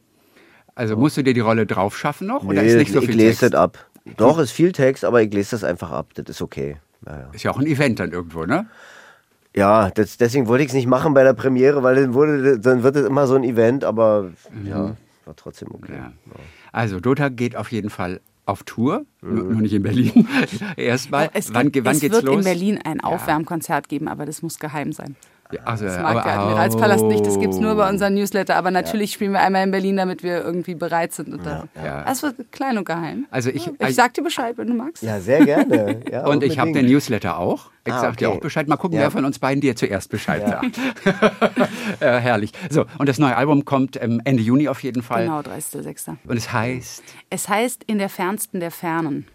Speaker 3: Also musst du dir die Rolle drauf schaffen noch? Oder
Speaker 2: Nee,
Speaker 3: ist nicht so
Speaker 2: ich
Speaker 3: viel
Speaker 2: lese
Speaker 3: Text?
Speaker 2: das ab. Doch, ist viel Text, aber ich lese das einfach ab. Das ist okay. Ja, ja.
Speaker 3: Ist ja auch ein Event dann irgendwo, ne?
Speaker 2: Ja, das, deswegen wollte ich es nicht machen bei der Premiere, weil dann, wurde, dann wird es immer so ein Event, aber ja, war trotzdem okay.
Speaker 3: Mhm. Ja. Also Dota geht auf jeden Fall auf Tour, nur, nur nicht in Berlin. [laughs] Erstmal.
Speaker 4: Es,
Speaker 3: wann,
Speaker 4: gibt,
Speaker 3: wann
Speaker 4: es
Speaker 3: geht's
Speaker 4: wird
Speaker 3: los?
Speaker 4: in Berlin ein Aufwärmkonzert geben, aber das muss geheim sein.
Speaker 3: Ja, also,
Speaker 4: Das mag
Speaker 3: aber-
Speaker 4: der Admiralspalast nicht, das gibt es nur bei
Speaker 3: Oh.
Speaker 4: unserem Newsletter. Aber natürlich spielen wir einmal in Berlin, damit wir irgendwie bereit sind. Und da.
Speaker 3: Ja.
Speaker 4: Es wird klein und geheim.
Speaker 3: Also ich-
Speaker 4: ich sag dir Bescheid, wenn du magst.
Speaker 2: Ja, sehr gerne. Ja, [laughs]
Speaker 3: Und ich habe den. Newsletter auch. Ich
Speaker 2: Ah,
Speaker 3: sag dir
Speaker 2: okay.
Speaker 3: auch Bescheid. Mal gucken,
Speaker 2: Ja.
Speaker 3: wer von uns beiden dir zuerst Bescheid sagt. [laughs] äh, herrlich. So, und das neue Album kommt ähm, Ende Juni auf jeden Fall.
Speaker 4: Genau, 30.06.
Speaker 3: Und es heißt,
Speaker 4: Es heißt In der fernsten der Fernen.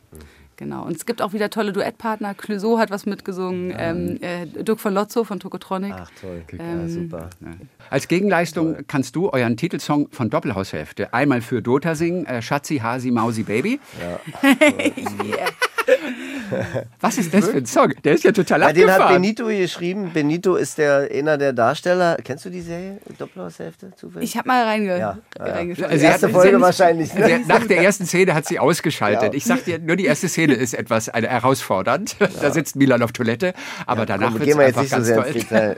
Speaker 4: Genau. Und es gibt auch wieder tolle Duettpartner. Clouseau hat was mitgesungen. Ähm, äh, Dirk von Lotzo von Tokotronic.
Speaker 2: Ach toll.
Speaker 4: Ähm,
Speaker 2: ja, super.
Speaker 3: als Gegenleistung kannst du euren Titelsong von Doppelhaushälfte einmal für Dota singen, äh, Schatzi, Hasi, Mausi, Baby. [laughs] [laughs] Was ist das für ein Song? Der ist ja total
Speaker 2: Ja, den hat
Speaker 3: abgefahren.
Speaker 2: Benito geschrieben. Benito ist der, einer der Darsteller. Kennst du die Serie? Doppelhaushälfte? Zufällig?
Speaker 4: Ich habe mal reinge
Speaker 2: Ja,
Speaker 4: reingeschaut.
Speaker 3: Also
Speaker 2: Die erste Folge wahrscheinlich. Ne?
Speaker 3: Nach der ersten Szene hat sie ausgeschaltet.
Speaker 2: Ja.
Speaker 3: Ich sag dir, nur die erste Szene ist etwas eine, herausfordernd. Da sitzt Milan auf Toilette, aber danach
Speaker 2: Komm,
Speaker 3: wird es
Speaker 2: gehen wir jetzt
Speaker 3: einfach
Speaker 2: nicht so
Speaker 3: ganz
Speaker 2: sehr
Speaker 3: toll.
Speaker 2: ins Detail.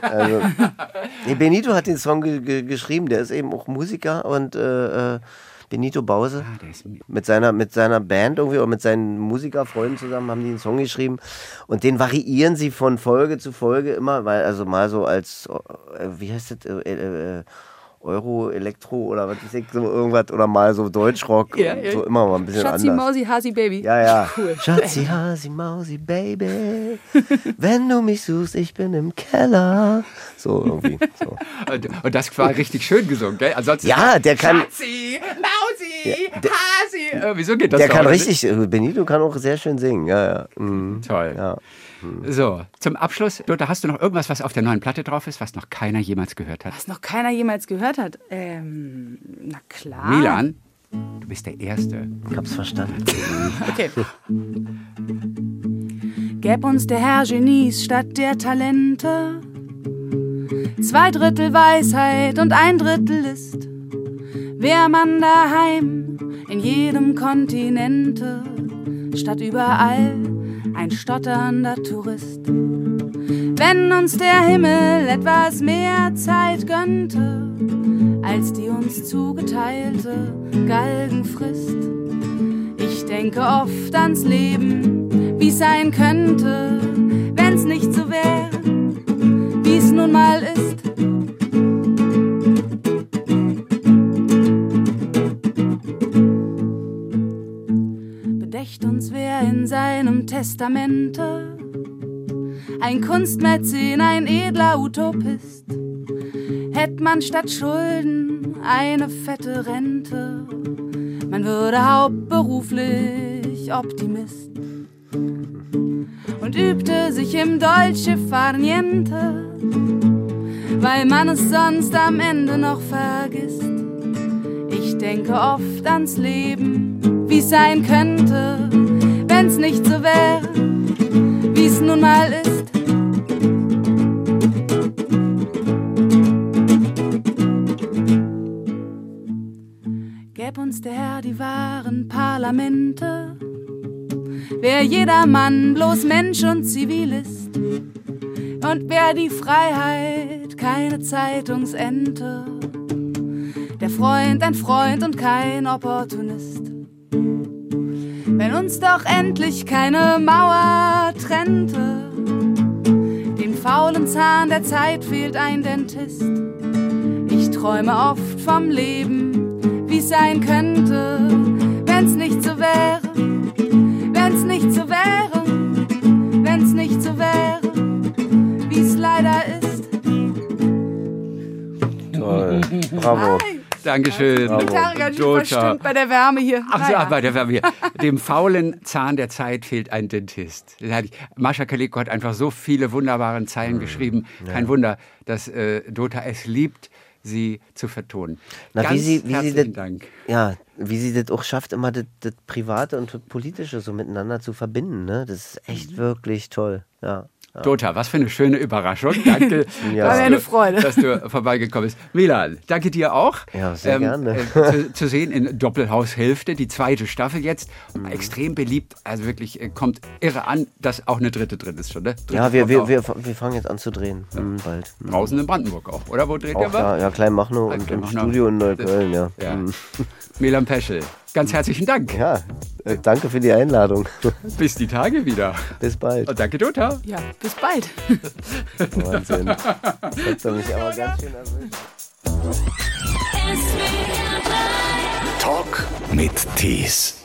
Speaker 2: Also, [laughs] Benito hat den Song ge ge geschrieben. Der ist eben auch Musiker und äh, äh, Benito Bause.
Speaker 3: Ah,
Speaker 2: mit seiner, mit seiner Band irgendwie oder mit seinen Musikerfreunden zusammen haben die einen Song geschrieben und den variieren sie von Folge zu Folge immer, weil also mal so als, äh, wie heißt das, äh, äh, Euro, Elektro oder was weiß ich, so irgendwas oder mal so Deutschrock,
Speaker 4: Ja,
Speaker 2: und
Speaker 4: ja.
Speaker 2: so immer mal ein bisschen
Speaker 4: Schatzi,
Speaker 2: anders.
Speaker 4: Mausi, Hasi, Baby.
Speaker 2: Ja, ja. [laughs]
Speaker 4: Cool.
Speaker 2: Schatzi, Hasi, Mausi, Baby. Wenn du mich suchst, ich bin im Keller. So irgendwie. So. [laughs]
Speaker 3: Und, und das war richtig schön gesungen, gell? Ansonsten
Speaker 2: Ja, der kann,
Speaker 3: Schatzi, Mausi, Hasi. Äh, wieso geht das
Speaker 2: der kann richtig, äh, Benito kann auch sehr schön singen. Ja, ja. Mhm.
Speaker 3: Toll.
Speaker 2: ja.
Speaker 3: So, zum Abschluss, Lothar, hast du noch irgendwas, was auf der neuen Platte drauf ist, was noch keiner jemals gehört hat?
Speaker 4: Was noch keiner jemals gehört hat. Ähm, na klar.
Speaker 3: Milan, du bist der Erste.
Speaker 2: Ich hab's verstanden. [laughs]
Speaker 4: Okay. Gäb uns der Herr Genies statt der Talente. Zwei Drittel Weisheit und ein Drittel List. Wär man daheim in jedem Kontinente, statt überall ein stotternder Tourist. Wenn uns der Himmel etwas mehr Zeit gönnte, als die uns zugeteilte Galgenfrist. Ich denke oft ans Leben, wie's sein könnte, wenn's nicht so wär. nun mal ist. Testamente, ein Kunstmäzen, ein edler Utopist, hätt man statt Schulden eine fette Rente, man würde hauptberuflich Optimist. Und übte sich im Dolce far niente, weil man es sonst am Ende noch vergisst. Ich denke oft ans Leben, wie's sein könnte, nicht so wäre, wie's nun mal ist. Gäb uns der Herr die wahren Parlamente, wer jedermann bloß Mensch und zivil ist und wer die Freiheit keine Zeitungsente, der Freund ein Freund und kein Opportunist. Wenn uns doch endlich keine Mauer trennte, den faulen Zahn der Zeit fehlt ein Dentist. Ich träume oft vom Leben, wie's sein könnte, wenn's nicht so wäre, wenn's nicht so wäre, wenn's nicht so wäre, wie's leider ist.
Speaker 2: Toll. Bravo.
Speaker 3: Dankeschön.
Speaker 4: Die Gitarre verstimmt bei der Wärme hier.
Speaker 3: Ach so,
Speaker 4: Naja.
Speaker 3: bei der Werbung hier. Dem faulen Zahn der Zeit fehlt ein Dentist. Mascha Kaleko hat einfach so viele wunderbare Zeilen
Speaker 2: Mhm.
Speaker 3: geschrieben. Kein Wunder, dass äh, Dota es liebt, sie zu vertonen.
Speaker 2: Na,
Speaker 3: Ganz
Speaker 2: wie sie, wie sie
Speaker 3: herzlichen
Speaker 2: das,
Speaker 3: Dank.
Speaker 2: ja, wie sie das auch schafft, immer das, das Private und das Politische so miteinander zu verbinden, ne? Das ist echt wirklich toll, ja.
Speaker 3: Dota, was für eine schöne Überraschung. Danke, [laughs]
Speaker 2: Ja.
Speaker 3: dass,
Speaker 4: War mir eine
Speaker 3: du,
Speaker 4: Freude.
Speaker 3: dass du vorbeigekommen bist. Milan, danke dir auch.
Speaker 2: Ja, sehr gerne.
Speaker 3: Äh, zu, zu sehen in Doppelhaushälfte, die zweite Staffel jetzt.
Speaker 2: Mhm.
Speaker 3: Extrem beliebt, also wirklich äh, kommt irre an, dass auch eine dritte drin ist schon. Ne? Dritte
Speaker 2: Ja, wir, wir, wir, wir fangen jetzt an zu drehen, hm, bald. Hm.
Speaker 3: Draußen in Brandenburg auch, oder? Wo dreht ihr
Speaker 2: Auch
Speaker 3: mal?
Speaker 2: da, ja, Kleinmachnow und im. Studio in Neukölln, ja.
Speaker 3: Ja.
Speaker 2: Hm.
Speaker 3: Milan Peschel, ganz herzlichen Dank.
Speaker 2: Ja, äh, danke für die Einladung. [laughs]
Speaker 3: Bis die Tage wieder.
Speaker 2: Bis bald.
Speaker 3: Und danke, Dota.
Speaker 4: Ja, bis bald. [laughs]
Speaker 2: Wahnsinn. Das [laughs] hat mich aber ganz schön erwischt.
Speaker 1: Talk mit Tees.